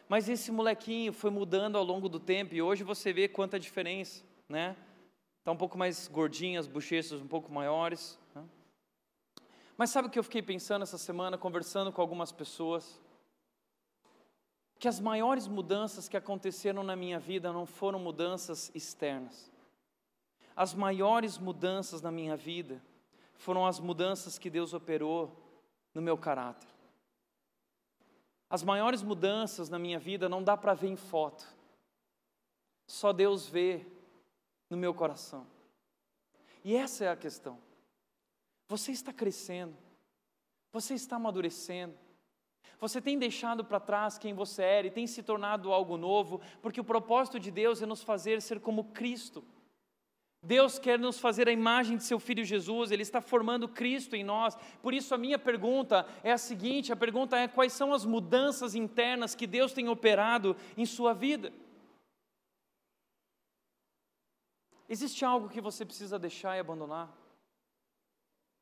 Mas esse molequinho foi mudando ao longo do tempo e hoje você vê quanta diferença, né? Está um pouco mais gordinho, as bochechas um pouco maiores. Né? Mas sabe o que eu fiquei pensando essa semana, conversando com algumas pessoas? Que as maiores mudanças que aconteceram na minha vida não foram mudanças externas. As maiores mudanças na minha vida foram as mudanças que Deus operou no meu caráter. As maiores mudanças na minha vida não dá para ver em foto. Só Deus vê no meu coração. E essa é a questão. Você está crescendo. Você está amadurecendo. Você tem deixado para trás quem você era e tem se tornado algo novo, porque o propósito de Deus é nos fazer ser como Cristo. Deus quer nos fazer a imagem de seu filho Jesus, ele está formando Cristo em nós. Por isso a minha pergunta é a seguinte, a pergunta é quais são as mudanças internas que Deus tem operado em sua vida? Existe algo que você precisa deixar e abandonar?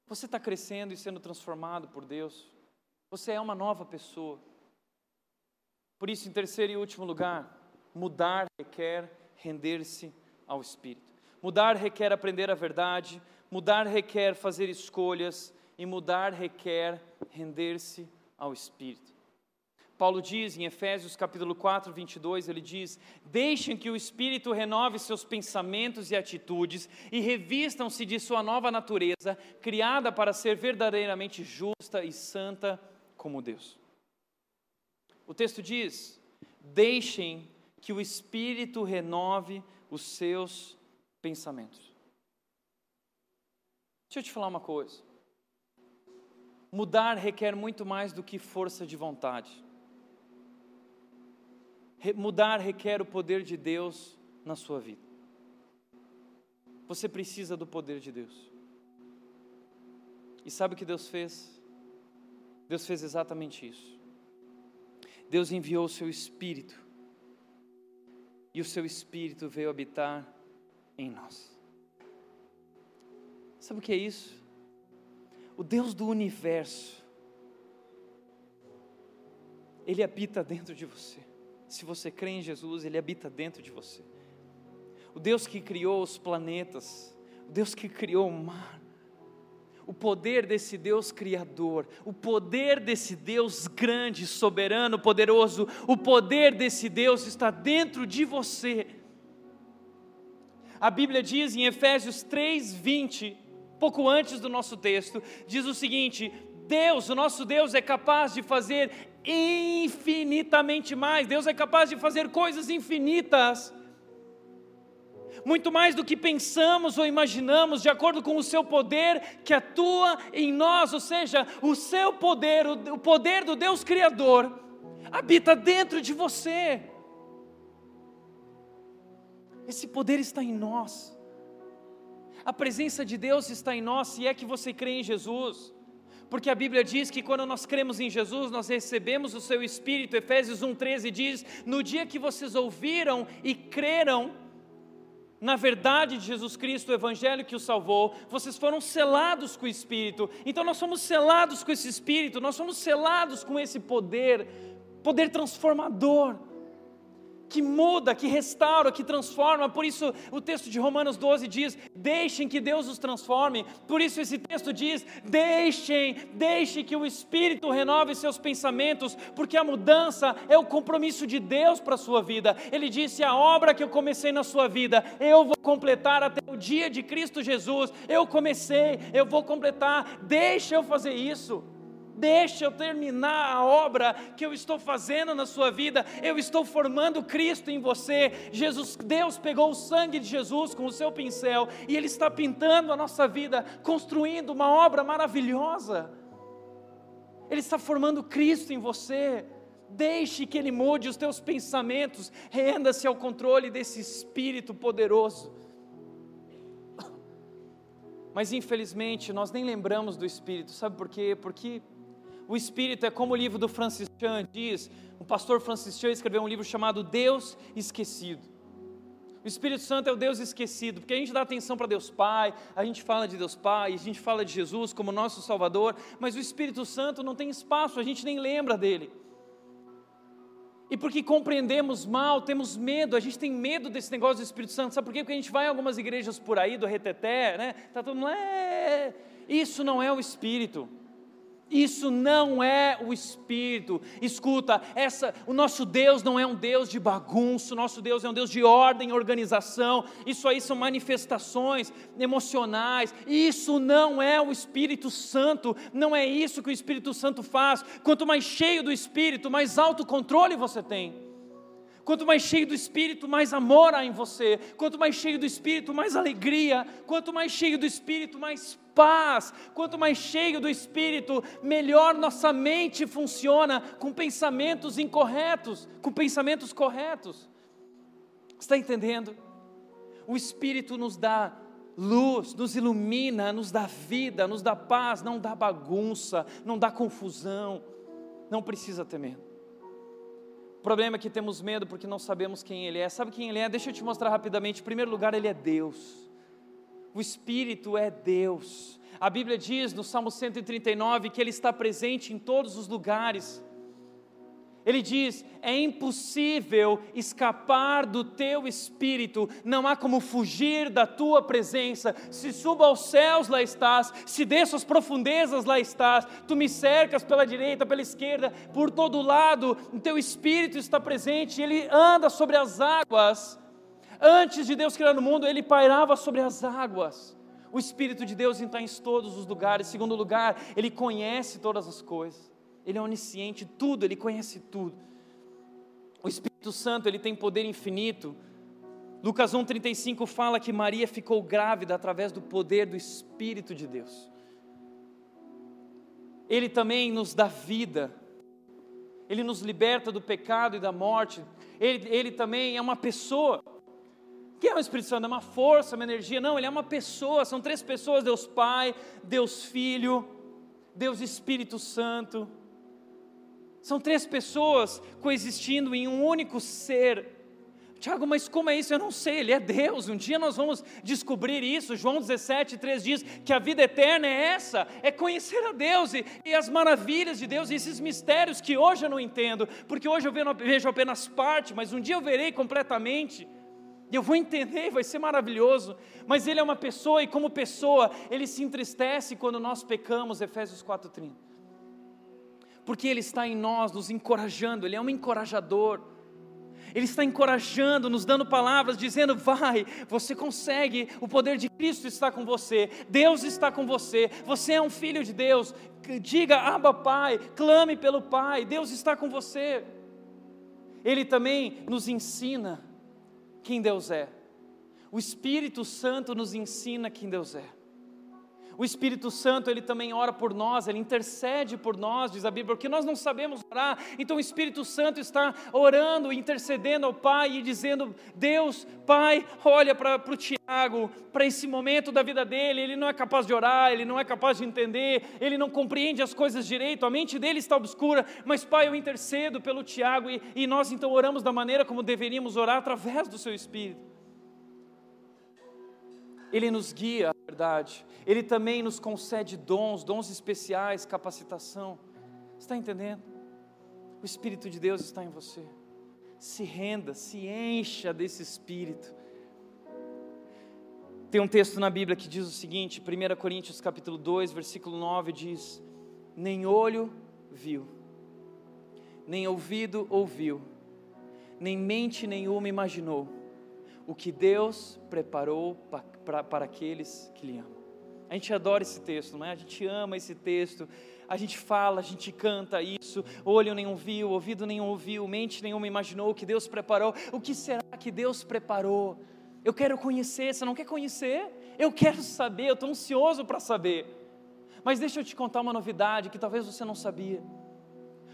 Você está crescendo e sendo transformado por Deus. Você é uma nova pessoa. Por isso, em terceiro e último lugar, mudar requer render-se ao Espírito. Mudar requer aprender a verdade, mudar requer fazer escolhas e mudar requer render-se ao Espírito. Paulo diz em Efésios capítulo 4, 22, ele diz: Deixem que o Espírito renove seus pensamentos e atitudes e revistam-se de sua nova natureza, criada para ser verdadeiramente justa e santa como Deus. O texto diz: deixem que o Espírito renove os seus pensamentos. Deixa eu te falar uma coisa. Mudar requer muito mais do que força de vontade. Mudar requer o poder de Deus na sua vida. Você precisa do poder de Deus. E sabe o que Deus fez? Deus fez exatamente isso. Deus enviou o seu Espírito. E o seu Espírito veio habitar em nós. Sabe o que é isso? O Deus do universo, Ele habita dentro de você. Se você crê em Jesus, Ele habita dentro de você. O Deus que criou os planetas, o Deus que criou o mar, o poder desse Deus criador, o poder desse Deus grande, soberano, poderoso, o poder desse Deus está dentro de você. A Bíblia diz em Efésios 3:20, pouco antes do nosso texto, diz o seguinte: Deus, o nosso Deus é capaz de fazer infinitamente mais. Deus é capaz de fazer coisas infinitas muito mais do que pensamos ou imaginamos, de acordo com o seu poder que atua em nós, ou seja, o seu poder, o poder do Deus Criador, habita dentro de você. Esse poder está em nós. A presença de Deus está em nós, se é que você crê em Jesus. Porque a Bíblia diz que quando nós cremos em Jesus, nós recebemos o seu Espírito. Efésios 1,13 diz: No dia que vocês ouviram e creram, na verdade de Jesus Cristo, o Evangelho que o salvou, vocês foram selados com o Espírito. Então nós somos selados com esse Espírito, nós somos selados com esse poder, poder transformador que muda, que restaura, que transforma. Por isso o texto de Romanos 12 diz: "Deixem que Deus os transforme". Por isso esse texto diz: "Deixem, deixem que o Espírito renove seus pensamentos, porque a mudança é o compromisso de Deus para a sua vida". Ele disse: "A obra que eu comecei na sua vida, eu vou completar até o dia de Cristo Jesus. Eu comecei, eu vou completar. Deixa eu fazer isso". Deixa eu terminar a obra que eu estou fazendo na sua vida. Eu estou formando Cristo em você. Jesus, Deus pegou o sangue de Jesus com o seu pincel e ele está pintando a nossa vida, construindo uma obra maravilhosa. Ele está formando Cristo em você. Deixe que ele mude os teus pensamentos. Renda-se ao controle desse espírito poderoso. Mas infelizmente nós nem lembramos do Espírito, sabe por quê? Porque o Espírito é como o livro do Francis Chan diz, o pastor Francis Chan escreveu um livro chamado Deus Esquecido. O Espírito Santo é o Deus esquecido, porque a gente dá atenção para Deus Pai, a gente fala de Deus Pai, a gente fala de Jesus como nosso Salvador, mas o Espírito Santo não tem espaço, a gente nem lembra dele. E porque compreendemos mal, temos medo, a gente tem medo desse negócio do Espírito Santo, sabe por quê? Porque a gente vai em algumas igrejas por aí, do reteté, né? Tá todo mundo, é... isso não é o Espírito. Isso não é o Espírito. Escuta, essa, o nosso Deus não é um Deus de bagunça, o nosso Deus é um Deus de ordem, organização. Isso aí são manifestações emocionais. Isso não é o Espírito Santo. Não é isso que o Espírito Santo faz. Quanto mais cheio do Espírito, mais autocontrole você tem. Quanto mais cheio do Espírito, mais amor há em você. Quanto mais cheio do Espírito, mais alegria. Quanto mais cheio do Espírito, mais paz. Quanto mais cheio do Espírito, melhor nossa mente funciona com pensamentos incorretos, com pensamentos corretos. Está entendendo? O Espírito nos dá luz, nos ilumina, nos dá vida, nos dá paz, não dá bagunça, não dá confusão. Não precisa ter medo problema é que temos medo porque não sabemos quem Ele é. Sabe quem Ele é? Deixa eu te mostrar rapidamente. Em primeiro lugar, Ele é Deus. O Espírito é Deus. A Bíblia diz no Salmo 139 que Ele está presente em todos os lugares. Ele diz: é impossível escapar do teu espírito, não há como fugir da tua presença. Se suba aos céus, lá estás, se desça às profundezas, lá estás. Tu me cercas pela direita, pela esquerda, por todo lado, o teu espírito está presente, ele anda sobre as águas. Antes de Deus criar o mundo, ele pairava sobre as águas. O Espírito de Deus está em todos os lugares. Segundo lugar, ele conhece todas as coisas. Ele é onisciente, tudo, ele conhece tudo. O Espírito Santo, ele tem poder infinito. Lucas 1:35 fala que Maria ficou grávida através do poder do Espírito de Deus. Ele também nos dá vida. Ele nos liberta do pecado e da morte. Ele, ele também é uma pessoa. que é o Espírito Santo? É uma força, uma energia? Não, ele é uma pessoa. São três pessoas: Deus Pai, Deus Filho, Deus Espírito Santo. São três pessoas coexistindo em um único ser. Tiago, mas como é isso? Eu não sei, Ele é Deus. Um dia nós vamos descobrir isso. João 17, 3 diz que a vida eterna é essa: é conhecer a Deus e, e as maravilhas de Deus, e esses mistérios que hoje eu não entendo, porque hoje eu vejo apenas parte, mas um dia eu verei completamente. Eu vou entender, vai ser maravilhoso. Mas Ele é uma pessoa, e como pessoa, Ele se entristece quando nós pecamos, Efésios 4,30 porque Ele está em nós, nos encorajando, Ele é um encorajador. Ele está encorajando, nos dando palavras, dizendo: vai, você consegue, o poder de Cristo está com você, Deus está com você, você é um filho de Deus. Diga, Abba Pai, clame pelo Pai, Deus está com você. Ele também nos ensina quem Deus é. O Espírito Santo nos ensina quem Deus é. O Espírito Santo, ele também ora por nós, ele intercede por nós, diz a Bíblia, porque nós não sabemos orar. Então o Espírito Santo está orando, intercedendo ao Pai e dizendo: Deus, Pai, olha para o Tiago, para esse momento da vida dele. Ele não é capaz de orar, ele não é capaz de entender, ele não compreende as coisas direito, a mente dele está obscura. Mas, Pai, eu intercedo pelo Tiago e, e nós então oramos da maneira como deveríamos orar através do Seu Espírito. Ele nos guia à verdade, Ele também nos concede dons, dons especiais, capacitação. Está entendendo? O Espírito de Deus está em você. Se renda, se encha desse Espírito. Tem um texto na Bíblia que diz o seguinte, 1 Coríntios capítulo 2, versículo 9 diz: Nem olho viu, nem ouvido ouviu, nem mente nenhuma imaginou o que Deus preparou para, para aqueles que lhe amam. A gente adora esse texto, não é? A gente ama esse texto. A gente fala, a gente canta isso. Olho nenhum viu, ouvido nenhum ouviu, mente nenhuma imaginou o que Deus preparou. O que será que Deus preparou? Eu quero conhecer. Você não quer conhecer? Eu quero saber. Eu estou ansioso para saber. Mas deixa eu te contar uma novidade que talvez você não sabia.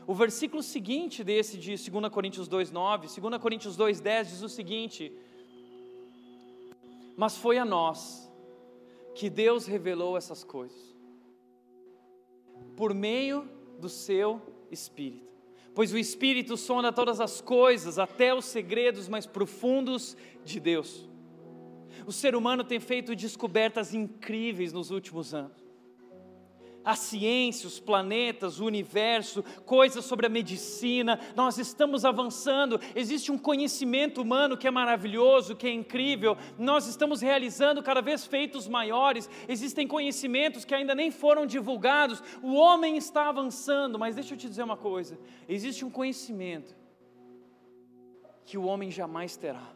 O versículo seguinte desse de 2 Coríntios 2,9, 2 Coríntios 2,10 diz o seguinte: mas foi a nós que Deus revelou essas coisas, por meio do seu Espírito. Pois o Espírito sonda todas as coisas, até os segredos mais profundos de Deus. O ser humano tem feito descobertas incríveis nos últimos anos a ciência, os planetas, o universo, coisas sobre a medicina, nós estamos avançando, existe um conhecimento humano que é maravilhoso, que é incrível, nós estamos realizando cada vez feitos maiores, existem conhecimentos que ainda nem foram divulgados, o homem está avançando, mas deixa eu te dizer uma coisa: existe um conhecimento que o homem jamais terá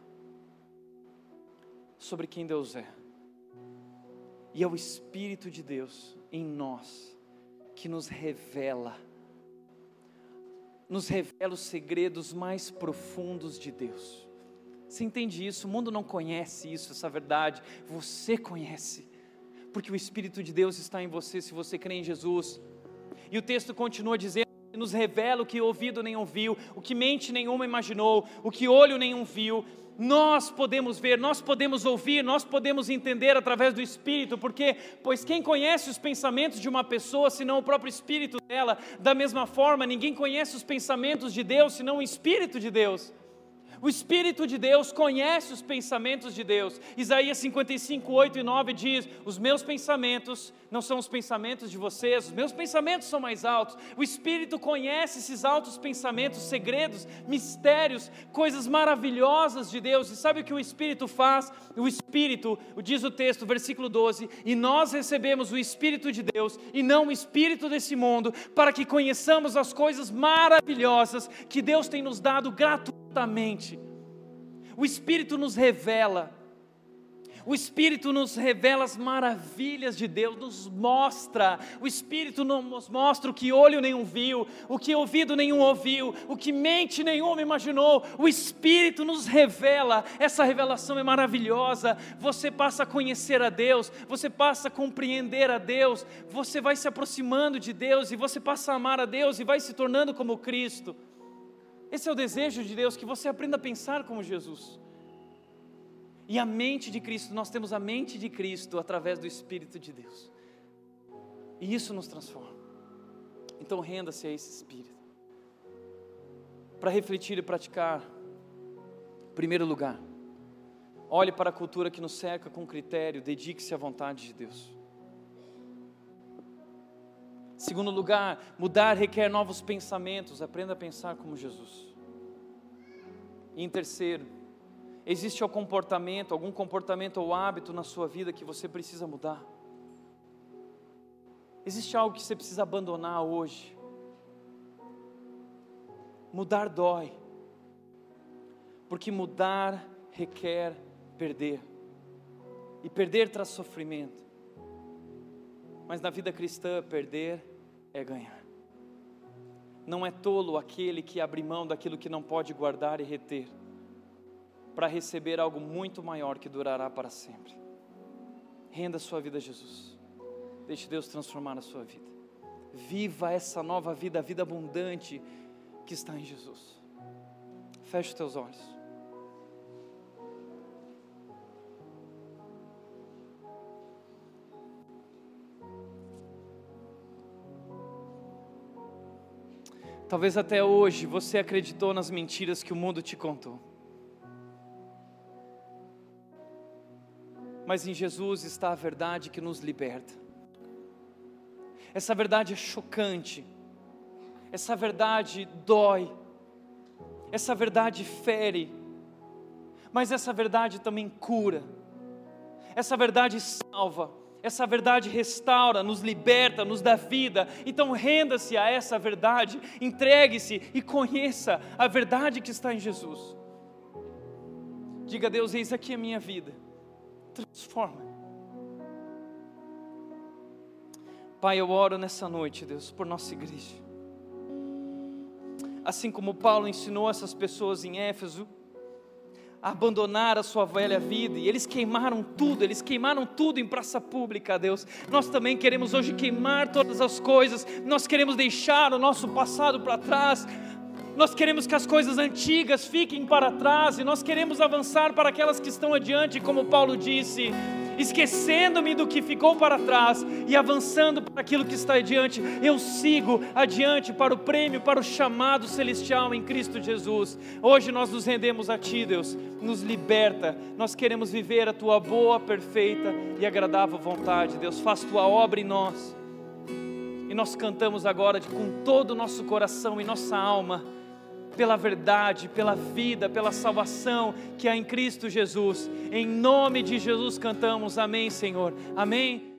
sobre quem Deus é, e é o Espírito de Deus em nós que nos revela, nos revela os segredos mais profundos de Deus. Você entende isso? O mundo não conhece isso, essa verdade. Você conhece, porque o Espírito de Deus está em você se você crê em Jesus. E o texto continua dizendo: nos revela o que ouvido nem ouviu, o que mente nenhuma imaginou, o que olho nenhum viu nós podemos ver, nós podemos ouvir, nós podemos entender através do Espírito, porque, pois quem conhece os pensamentos de uma pessoa, senão o próprio Espírito dela, da mesma forma, ninguém conhece os pensamentos de Deus, senão o Espírito de Deus. O Espírito de Deus conhece os pensamentos de Deus. Isaías 55, 8 e 9 diz: Os meus pensamentos não são os pensamentos de vocês, os meus pensamentos são mais altos. O Espírito conhece esses altos pensamentos, segredos, mistérios, coisas maravilhosas de Deus. E sabe o que o Espírito faz? O Espírito, diz o texto, versículo 12: E nós recebemos o Espírito de Deus e não o Espírito desse mundo, para que conheçamos as coisas maravilhosas que Deus tem nos dado gratuitamente. O Espírito nos revela O Espírito nos revela as maravilhas de Deus, nos mostra. O Espírito nos mostra o que olho nenhum viu, o que ouvido nenhum ouviu, o que mente nenhum imaginou. O Espírito nos revela. Essa revelação é maravilhosa. Você passa a conhecer a Deus, você passa a compreender a Deus, você vai se aproximando de Deus e você passa a amar a Deus e vai se tornando como Cristo. Esse é o desejo de Deus, que você aprenda a pensar como Jesus. E a mente de Cristo, nós temos a mente de Cristo através do Espírito de Deus. E isso nos transforma. Então renda-se a esse Espírito. Para refletir e praticar, em primeiro lugar, olhe para a cultura que nos cerca com critério, dedique-se à vontade de Deus. Segundo lugar, mudar requer novos pensamentos, aprenda a pensar como Jesus. E em terceiro, Existe algum comportamento, algum comportamento ou hábito na sua vida que você precisa mudar? Existe algo que você precisa abandonar hoje? Mudar dói, porque mudar requer perder, e perder traz sofrimento, mas na vida cristã, perder é ganhar. Não é tolo aquele que abre mão daquilo que não pode guardar e reter para receber algo muito maior que durará para sempre. Renda sua vida a Jesus. Deixe Deus transformar a sua vida. Viva essa nova vida, a vida abundante que está em Jesus. Feche os teus olhos. Talvez até hoje você acreditou nas mentiras que o mundo te contou. mas em Jesus está a verdade que nos liberta. Essa verdade é chocante, essa verdade dói, essa verdade fere, mas essa verdade também cura, essa verdade salva, essa verdade restaura, nos liberta, nos dá vida. Então renda-se a essa verdade, entregue-se e conheça a verdade que está em Jesus. Diga a Deus: eis aqui a minha vida transforma. Pai, eu oro nessa noite, Deus, por nossa igreja. Assim como Paulo ensinou essas pessoas em Éfeso, abandonar a sua velha vida, e eles queimaram tudo, eles queimaram tudo em praça pública, Deus. Nós também queremos hoje queimar todas as coisas, nós queremos deixar o nosso passado para trás, nós queremos que as coisas antigas fiquem para trás e nós queremos avançar para aquelas que estão adiante, como Paulo disse, esquecendo-me do que ficou para trás e avançando para aquilo que está adiante. Eu sigo adiante para o prêmio, para o chamado celestial em Cristo Jesus. Hoje nós nos rendemos a Ti, Deus, nos liberta. Nós queremos viver a Tua boa, perfeita e agradável vontade. Deus, faz Tua obra em nós. E nós cantamos agora de, com todo o nosso coração e nossa alma pela verdade, pela vida, pela salvação que há em Cristo Jesus. Em nome de Jesus cantamos. Amém, Senhor. Amém.